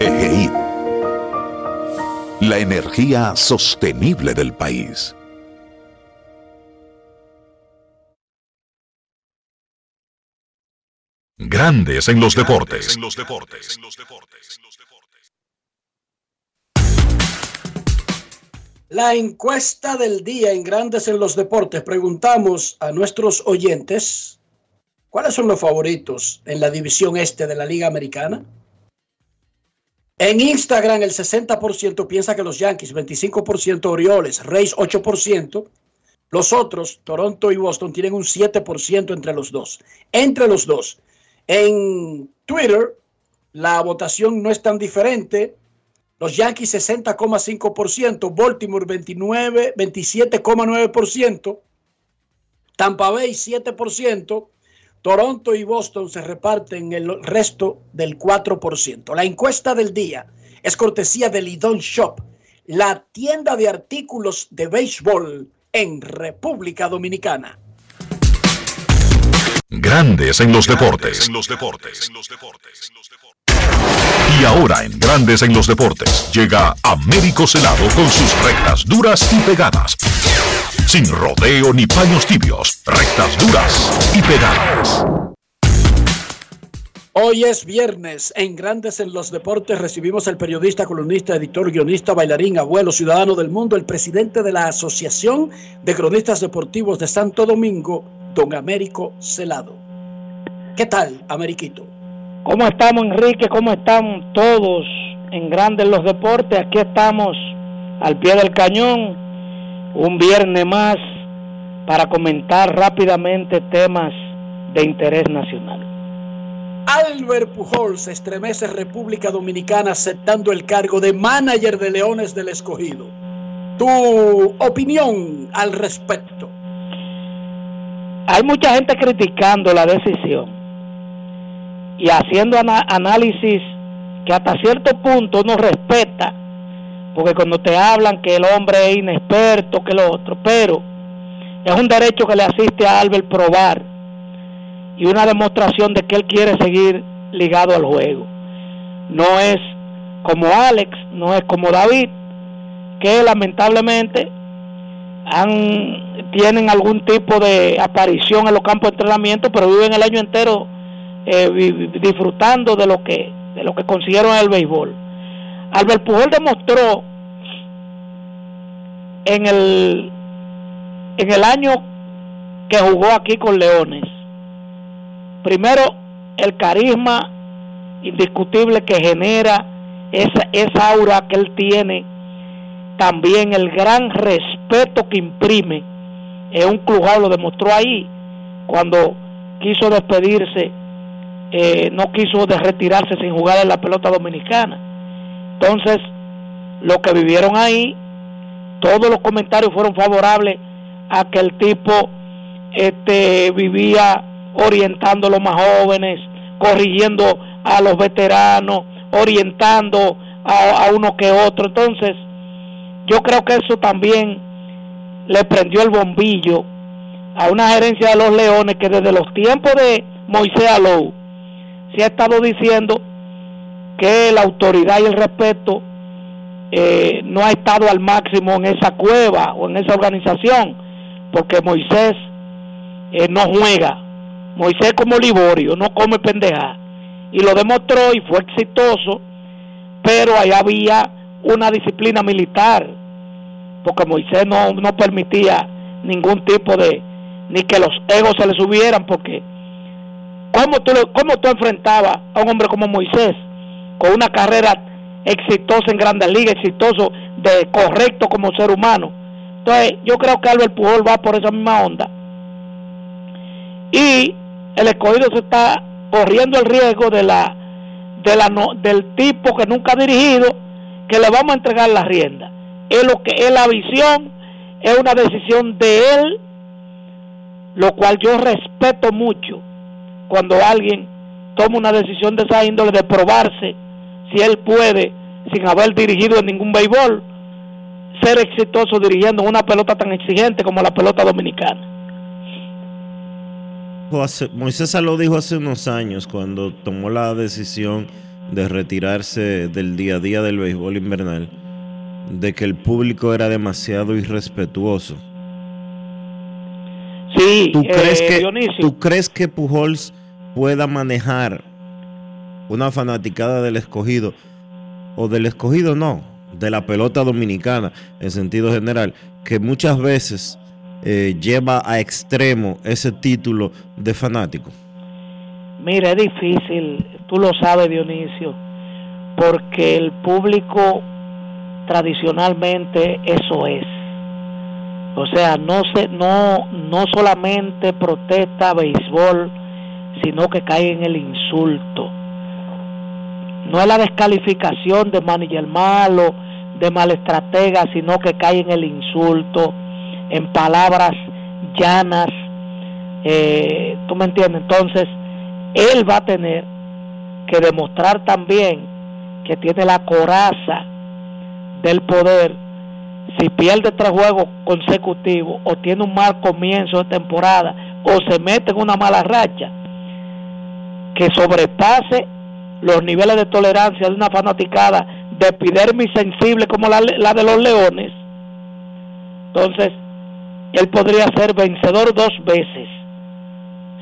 EGI. La energía sostenible del país. Grandes en los deportes. La encuesta del día en Grandes en los Deportes. Preguntamos a nuestros oyentes cuáles son los favoritos en la división este de la Liga Americana. En Instagram el 60% piensa que los Yankees, 25% Orioles, Reyes 8%. Los otros, Toronto y Boston, tienen un 7% entre los dos. Entre los dos. En Twitter, la votación no es tan diferente. Los Yankees 60,5%, Baltimore 29, 27,9%, Tampa Bay 7%, Toronto y Boston se reparten el resto del 4%. La encuesta del día es cortesía de Lidon Shop, la tienda de artículos de béisbol en República Dominicana. Grandes en los deportes. Y ahora en Grandes en los deportes llega Américo Celado con sus rectas duras y pegadas. Sin rodeo ni paños tibios, rectas duras y pegadas. Hoy es viernes. En Grandes en los Deportes recibimos al periodista, columnista, editor, guionista, bailarín, abuelo, ciudadano del mundo, el presidente de la Asociación de Cronistas Deportivos de Santo Domingo, don Américo Celado. ¿Qué tal, Ameriquito? ¿Cómo estamos, Enrique? ¿Cómo están todos en Grandes los Deportes? Aquí estamos al pie del cañón, un viernes más para comentar rápidamente temas de interés nacional. Albert Pujols estremece República Dominicana aceptando el cargo de manager de Leones del Escogido. Tu opinión al respecto. hay mucha gente criticando la decisión y haciendo análisis que hasta cierto punto no respeta, porque cuando te hablan que el hombre es inexperto, que lo otro, pero es un derecho que le asiste a Albert probar y una demostración de que él quiere seguir ligado al juego. No es como Alex, no es como David, que lamentablemente han, tienen algún tipo de aparición en los campos de entrenamiento, pero viven el año entero eh, disfrutando de lo que de lo que consiguieron en el béisbol. Albert Pujol demostró en el en el año que jugó aquí con Leones, primero el carisma indiscutible que genera esa, esa aura que él tiene, también el gran respeto que imprime en un clubado lo demostró ahí cuando quiso despedirse, eh, no quiso de retirarse sin jugar en la pelota dominicana. Entonces, lo que vivieron ahí, todos los comentarios fueron favorables a que el tipo este, vivía orientando a los más jóvenes, corrigiendo a los veteranos, orientando a, uno que otro. Entonces, yo creo que eso también le prendió el bombillo a una gerencia de los Leones que desde los tiempos de Moisés Alou se ha estado diciendo que la autoridad y el respeto eh, no ha estado al máximo en esa cueva o en esa organización, porque Moisés eh, no juega. Moisés como Liborio, no come pendeja. Y lo demostró y fue exitoso, pero ahí había una disciplina militar, porque Moisés no, no permitía ningún tipo de, ni que los egos se le subieran, porque ¿cómo tú, cómo tú enfrentabas a un hombre como Moisés, con una carrera exitosa en Grandes Ligas, exitoso, de correcto como ser humano? Entonces, yo creo que Albert Pujol va por esa misma onda. Y el escogido se está corriendo el riesgo de la, de la del tipo que nunca ha dirigido, que le vamos a entregar la rienda. Es lo que es la visión, es una decisión de él, lo cual yo respeto mucho cuando alguien toma una decisión de esa índole de probarse si él puede, sin haber dirigido en ningún béisbol, ser exitoso dirigiendo una pelota tan exigente como la pelota dominicana. Moisés lo dijo hace unos años cuando tomó la decisión de retirarse del día a día del béisbol invernal, de que el público era demasiado irrespetuoso. Sí, ¿Tú crees, eh, que, ¿Tú crees que Pujols pueda manejar una fanaticada del escogido? O del escogido no, de la pelota dominicana en sentido general, que muchas veces eh, lleva a extremo ese título de fanático? Mira, es difícil, tú lo sabes Dionisio, porque el público tradicionalmente eso es. O sea, no se, no, no solamente protesta béisbol, sino que cae en el insulto. No es la descalificación de manager malo, de mal estratega, sino que cae en el insulto en palabras llanas, eh, ¿tú me entiendes? Entonces, él va a tener que demostrar también que tiene la coraza del poder si pierde tres juegos consecutivos o tiene un mal comienzo de temporada o se mete en una mala racha que sobrepase los niveles de tolerancia de una fanaticada de epidermis sensible como la, de los leones entonces él podría ser vencedor dos veces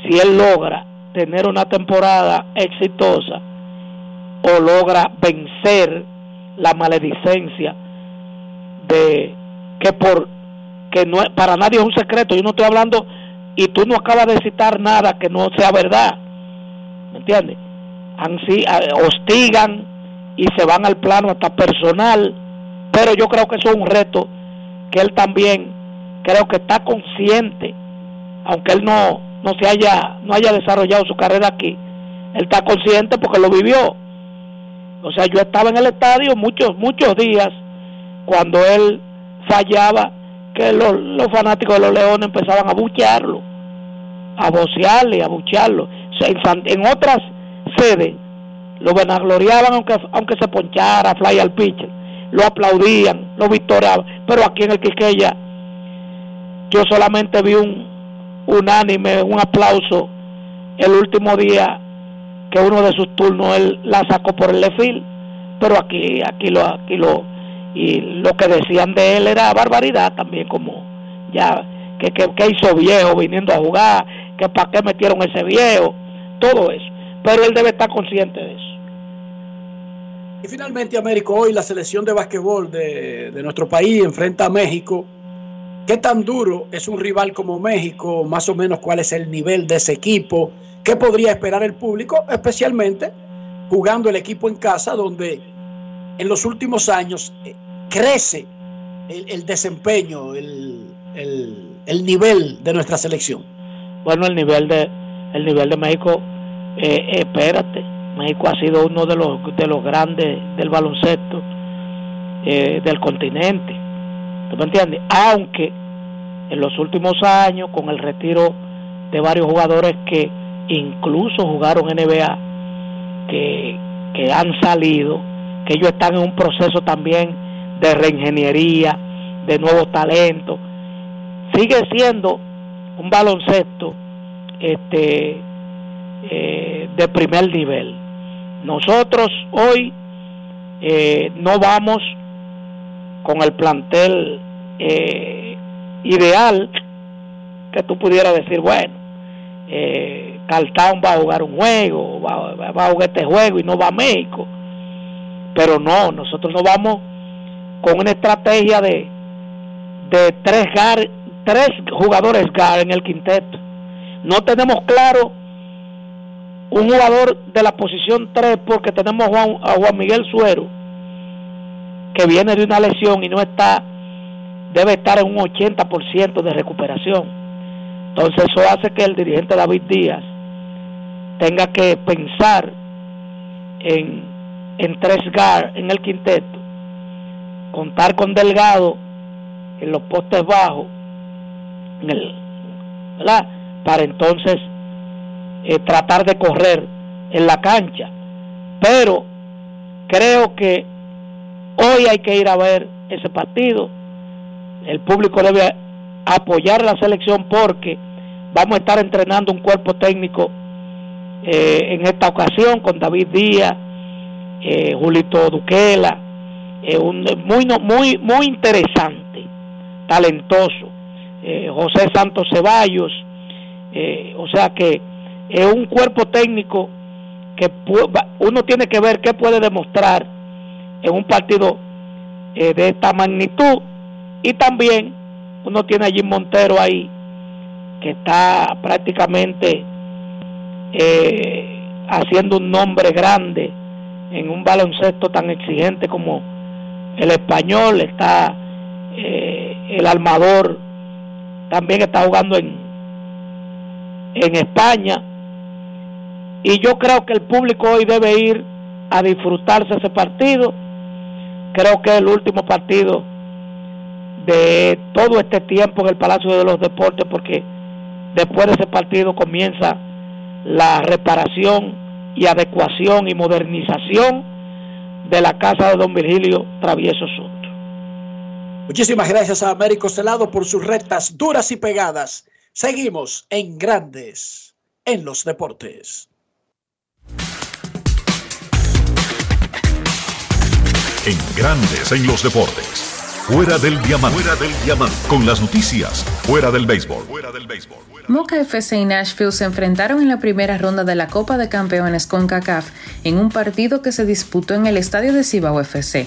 si él logra tener una temporada exitosa o logra vencer la maledicencia de que por que no para nadie es un secreto yo no estoy hablando y tú no acabas de citar nada que no sea verdad ¿me entiendes? hostigan y se van al plano hasta personal pero yo creo que eso es un reto que él también creo que está consciente, aunque él no, no se haya, no haya desarrollado su carrera aquí, él está consciente porque lo vivió. O sea, yo estaba en el estadio muchos, muchos días cuando él fallaba, que los, los fanáticos de los Leones empezaban a buchearlo. a vocearle, a bucharlo. O sea, en, en otras sedes lo vanagloriaban aunque, aunque se ponchara, fly al pitcher, lo aplaudían, lo victoriaban, pero aquí en el Quiqueya yo solamente vi un unánime, un aplauso el último día que uno de sus turnos él la sacó por el lefil, pero aquí, aquí lo, aquí lo, y lo que decían de él era barbaridad también, como ya, que, que, hizo viejo viniendo a jugar, que para qué metieron ese viejo, todo eso, pero él debe estar consciente de eso. Y finalmente, Américo, hoy la selección de basquetbol de, de nuestro país enfrenta a México. ¿Qué tan duro es un rival como México? Más o menos cuál es el nivel de ese equipo. ¿Qué podría esperar el público? Especialmente jugando el equipo en casa, donde en los últimos años eh, crece el, el desempeño, el, el- el nivel de nuestra selección. Bueno, el nivel de el nivel de México, eh, espérate, México ha sido uno de los de los grandes del baloncesto eh, del continente. ¿Tú me entiendes? Aunque en los últimos años, con el retiro de varios jugadores que incluso jugaron NBA, que, que han salido, que ellos están en un proceso también de reingeniería, de nuevos talentos, sigue siendo un baloncesto este eh, de primer nivel. Nosotros hoy eh, no vamos con el plantel eh, ideal que tú pudieras decir, bueno, eh, Cartown va a jugar un juego, va- va a jugar este juego y no va a México. Pero no, nosotros no vamos con una estrategia de, tres, gar- tres jugadores GAR en el quinteto. No tenemos claro un jugador de la posición 3 porque tenemos a Juan, a Juan Miguel Suero que viene de una lesión y no está debe estar en un 80% de recuperación. Entonces eso hace que el dirigente David Díaz tenga que pensar en, en tres GAR en el quinteto, contar con Delgado en los postes bajos, en el, para entonces eh, tratar de correr en la cancha. Pero creo que hoy hay que ir a ver ese partido. El público debe apoyar la selección porque vamos a estar entrenando un cuerpo técnico eh, en esta ocasión con David Díaz, eh, Julito Duquela, eh, un, muy, muy, muy interesante, talentoso, eh, José Santos Ceballos, eh, o sea que es un cuerpo técnico que uno tiene que ver qué puede demostrar en un partido eh, de esta magnitud. Y también uno tiene a Jim Montero ahí que está prácticamente haciendo un nombre grande en un baloncesto tan exigente como el español está eh, el armador también está jugando en en España. Y yo creo que el público hoy debe ir a disfrutarse ese partido. Creo que es el último partido de todo este tiempo en el Palacio de los Deportes porque después de ese partido comienza la reparación y adecuación y modernización de la casa de don Virgilio Travieso Soto. Muchísimas gracias a Américo Celado por sus rectas duras y pegadas. Seguimos en Grandes en los Deportes. En Grandes en los Deportes. Fuera del diamante. Fuera del diamante. Con las noticias. Fuera del béisbol. Fuera del béisbol. Moca FC y Nashville se enfrentaron en la primera ronda de la Copa de Campeones con CACAF en un partido que se disputó en el estadio de Cibao FC.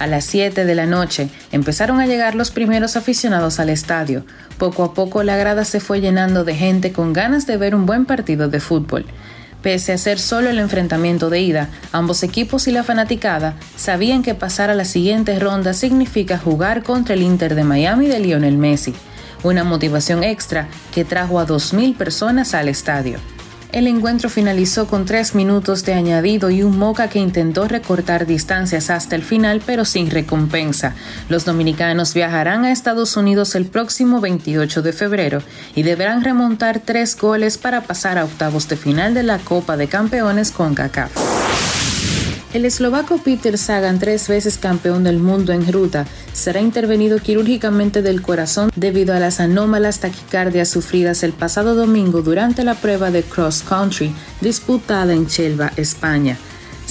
A las 7 de la noche empezaron a llegar los primeros aficionados al estadio. Poco a poco la grada se fue llenando de gente con ganas de ver un buen partido de fútbol. Pese a ser solo el enfrentamiento de ida, ambos equipos y la fanaticada sabían que pasar a la siguiente ronda significa jugar contra el Inter de Miami de Lionel Messi, una motivación extra que trajo a 2.000 personas al estadio. El encuentro finalizó con tres minutos de añadido y un Moca que intentó recortar distancias hasta el final, pero sin recompensa. Los dominicanos viajarán a Estados Unidos el próximo 28 de febrero y deberán remontar tres goles para pasar a octavos de final de la Copa de Campeones con CACAF. El eslovaco Peter Sagan, tres veces campeón del mundo en ruta, será intervenido quirúrgicamente del corazón debido a las anómalas taquicardias sufridas el pasado domingo durante la prueba de cross country disputada en Chelva, España.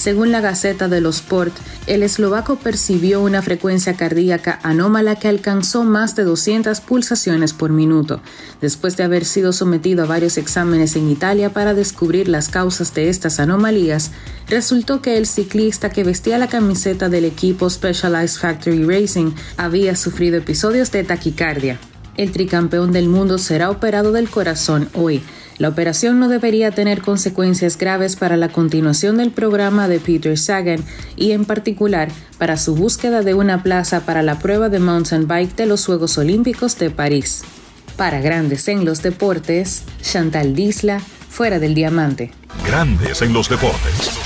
Según la Gaceta de los Sport, el eslovaco percibió una frecuencia cardíaca anómala que alcanzó más de 200 pulsaciones por minuto. Después de haber sido sometido a varios exámenes en Italia para descubrir las causas de estas anomalías, resultó que el ciclista que vestía la camiseta del equipo Specialized Factory Racing había sufrido episodios de taquicardia. El tricampeón del mundo será operado del corazón hoy. La operación no debería tener consecuencias graves para la continuación del programa de Peter Sagan y en particular para su búsqueda de una plaza para la prueba de mountain bike de los Juegos Olímpicos de París. Para Grandes en los Deportes, Chantal Disla, fuera del diamante. Grandes en los deportes.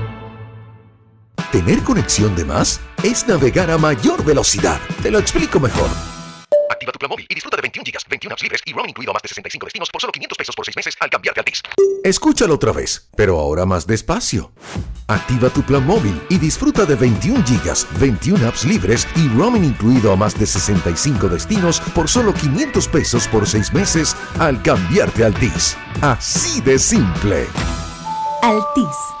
Tener conexión de más es navegar a mayor velocidad. Te lo explico mejor. Activa tu plan móvil y disfruta de 21 gigas, 21 apps libres y roaming incluido a más de 65 destinos por solo 500 pesos por 6 meses al cambiarte al TIS. Escúchalo otra vez, pero ahora más despacio. Activa tu plan móvil y disfruta de 21 gigas, 21 apps libres y roaming incluido a más de 65 destinos por solo 500 pesos por 6 meses al cambiarte al TIS. Así de simple. Altis.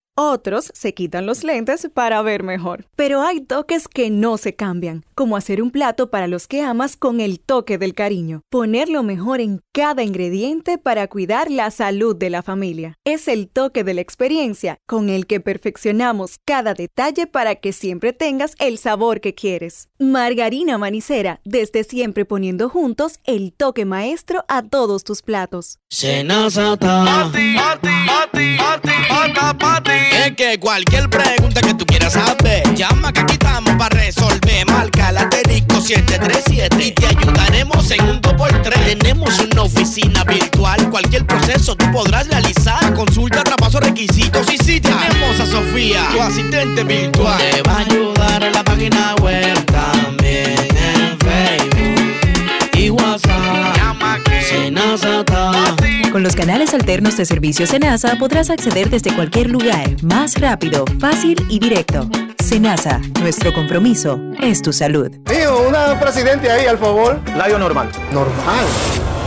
Otros se quitan los lentes para ver mejor. Pero hay toques que no se cambian, como hacer un plato para los que amas con el toque del cariño. Poner lo mejor en cada ingrediente para cuidar la salud de la familia. Es el toque de la experiencia con el que perfeccionamos cada detalle para que siempre tengas el sabor que quieres. Margarina Manicera, desde siempre poniendo juntos el toque maestro a todos tus platos. Es que cualquier pregunta que tú quieras saber, llama que aquí estamos para resolver. Marca la asterisco 737 y te ayudaremos en un 2x3. Tenemos una oficina virtual, cualquier proceso tú podrás realizar. Consulta, traspaso, requisitos y si tenemos a Sofía, tu asistente virtual. Te va a ayudar en la página web también en Facebook y WhatsApp. Llama que Con los canales alternos de servicio Senasa podrás acceder desde cualquier lugar, más rápido, fácil y directo. Senasa, nuestro compromiso es tu salud. Tío, una presidente ahí, al favor. Layo normal. ¿Normal?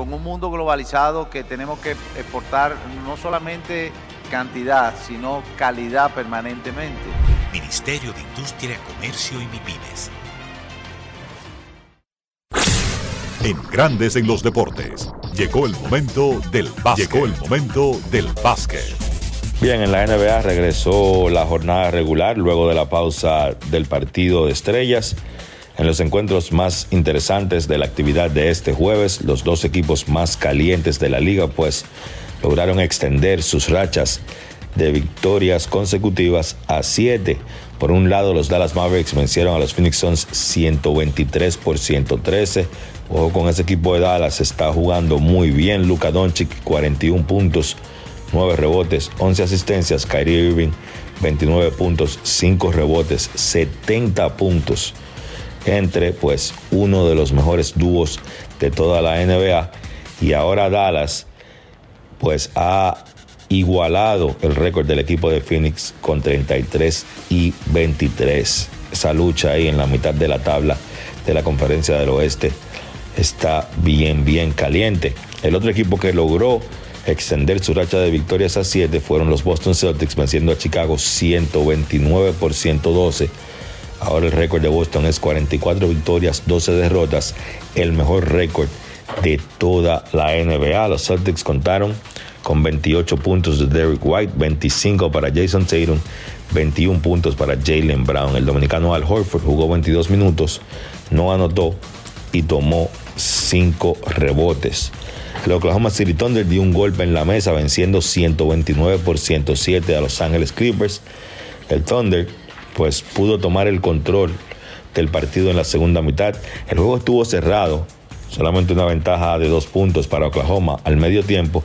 con un mundo globalizado que tenemos que exportar no solamente cantidad, sino calidad permanentemente. Ministerio de Industria, Comercio y MIPINES. En Grandes en los Deportes. Llegó el momento del básquet. Llegó el momento del básquet. Bien, en la NBA regresó la jornada regular luego de la pausa del partido de estrellas. En los encuentros más interesantes de la actividad de este jueves, los dos equipos más calientes de la liga pues lograron extender sus rachas de victorias consecutivas a siete. Por un lado, los Dallas Mavericks vencieron a los Phoenix Suns 123 por 113. Ojo con ese equipo de Dallas, está jugando muy bien. Luka Doncic, 41 puntos, 9 rebotes, 11 asistencias. Kyrie Irving, 29 puntos, 5 rebotes, 70 puntos. Entre, pues, uno de los mejores dúos de toda la NBA. Y ahora Dallas, pues, ha igualado el récord del equipo de Phoenix con 33 y 23. Esa lucha ahí en la mitad de la tabla de la conferencia del oeste está bien, bien caliente. El otro equipo que logró extender su racha de victorias a 7 fueron los Boston Celtics venciendo a Chicago 129 por 112. Ahora el récord de Boston es 44 victorias, 12 derrotas, el mejor récord de toda la NBA. Los Celtics contaron con 28 puntos de Derek White, 25 para Jason Tatum, 21 puntos para Jalen Brown. El dominicano Al Horford jugó 22 minutos, no anotó y tomó 5 rebotes. El Oklahoma City Thunder dio un golpe en la mesa venciendo 129 por 107 a Los Ángeles Clippers. El Thunder pues pudo tomar el control del partido en la segunda mitad. El juego estuvo cerrado, solamente una ventaja de dos puntos para Oklahoma al medio tiempo,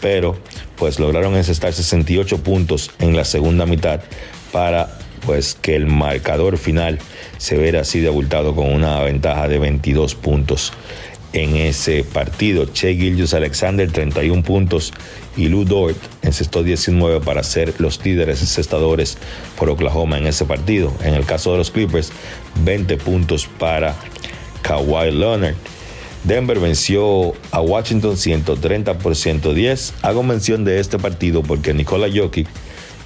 pero pues lograron encestar 68 puntos en la segunda mitad para pues que el marcador final se viera así de abultado con una ventaja de 22 puntos en ese partido. Che Gillius Alexander 31 puntos y Lou Dort encestó 19 para ser los líderes encestadores por Oklahoma en ese partido. En el caso de los Clippers, 20 puntos para Kawhi Leonard. Denver venció a Washington 130 por 110. Hago mención de este partido porque Nikola Jokic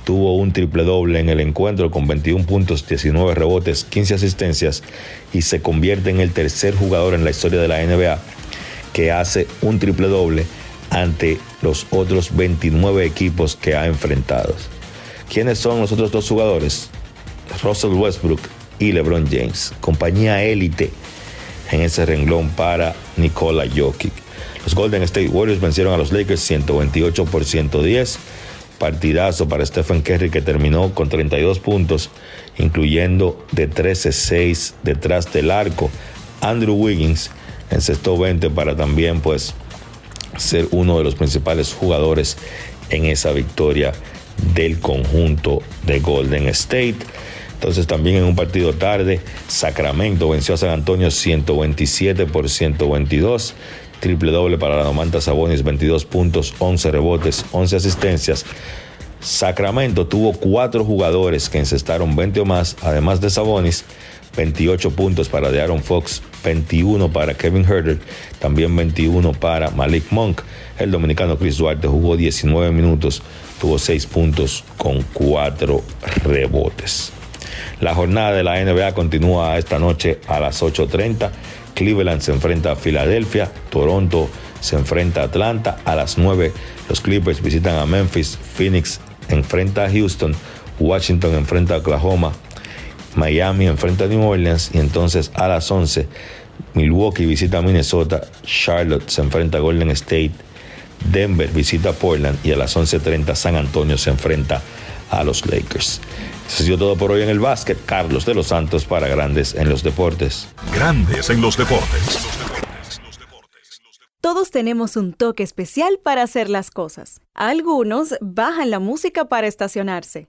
tuvo un triple doble en el encuentro con 21 puntos, 19 rebotes, 15 asistencias y se convierte en el tercer jugador en la historia de la NBA que hace un triple doble ante los otros 29 equipos que ha enfrentado. ¿Quiénes son los otros dos jugadores? Russell Westbrook y LeBron James. Compañía élite en ese renglón para Nikola Jokic. Los Golden State Warriors vencieron a los Lakers 128 por 110. Partidazo para Stephen Curry que terminó con 32 puntos, incluyendo de 13-6 detrás del arco. Andrew Wiggins encestó 20 para también pues ser uno de los principales jugadores en esa victoria del conjunto de Golden State. Entonces también en un partido tarde, Sacramento venció a San Antonio 127 por 122. Triple doble para la Domanta Sabonis, 22 puntos, 11 rebotes, 11 asistencias. Sacramento tuvo cuatro jugadores que encestaron 20 o más, además de Sabonis, 28 puntos para de Aaron Fox, 21 para Kevin Herder, también 21 para Malik Monk. El dominicano Chris Duarte jugó 19 minutos, tuvo 6 puntos con 4 rebotes. La jornada de la NBA continúa esta noche a las 8.30. Cleveland se enfrenta a Filadelfia, Toronto se enfrenta a Atlanta, a las 9 los Clippers visitan a Memphis, Phoenix enfrenta a Houston, Washington enfrenta a Oklahoma, Miami enfrenta a New Orleans y entonces a las 11 Milwaukee visita a Minnesota, Charlotte se enfrenta a Golden State, Denver visita a Portland y a las 11.30 San Antonio se enfrenta a los Lakers. Eso ha sido todo por hoy en el básquet. Carlos de los Santos para Grandes en los Deportes. Grandes en los Deportes. Todos tenemos un toque especial para hacer las cosas. Algunos bajan la música para estacionarse.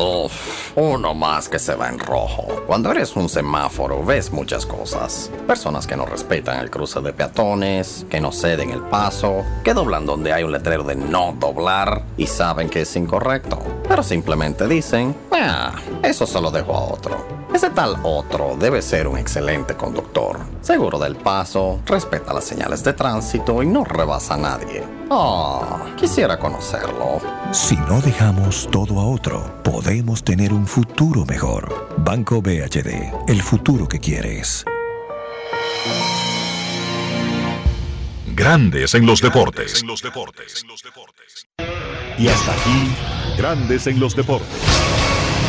Uf, uno más que se va en rojo. Cuando eres un semáforo ves muchas cosas. Personas que no respetan el cruce de peatones, que no ceden el paso, que doblan donde hay un letrero de no doblar y saben que es incorrecto. Pero simplemente dicen, ah, eso se lo dejo a otro. Ese tal otro debe ser un excelente conductor. Seguro del paso, respeta las señales de tránsito y no rebasa a nadie. Oh, quisiera conocerlo. Si no dejamos todo a otro, podemos tener un futuro mejor. Banco BHD, el futuro que quieres. Grandes en los deportes. Y hasta aquí, Grandes en los deportes.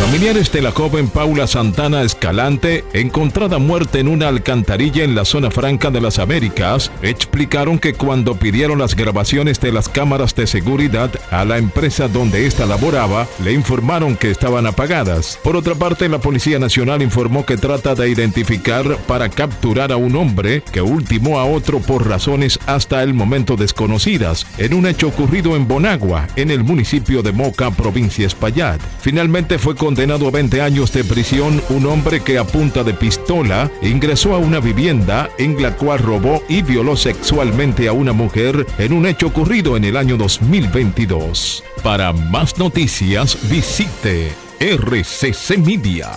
Familiares de la joven Paula Santana Escalante, encontrada muerta en una alcantarilla en la zona franca de las Américas, explicaron que cuando pidieron las grabaciones de las cámaras de seguridad a la empresa donde ésta laboraba, le informaron que estaban apagadas. Por otra parte, la Policía Nacional informó que trata de identificar para capturar a un hombre que ultimó a otro por razones hasta el momento desconocidas, en un hecho ocurrido en Bonagua, en el municipio de Moca, provincia Espaillat. Finalmente fue condenado a 20 años de prisión un hombre que a punta de pistola ingresó a una vivienda en la cual robó y violó sexualmente a una mujer en un hecho ocurrido en el año 2022. Para más noticias visite rccmedia.com.do.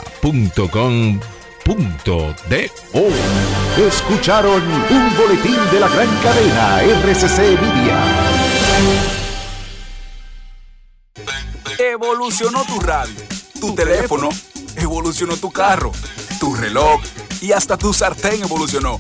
Escucharon un boletín de la gran cadena RCC Media. Evolucionó tu radio, tu teléfono, evolucionó tu carro, tu reloj y hasta tu sartén evolucionó.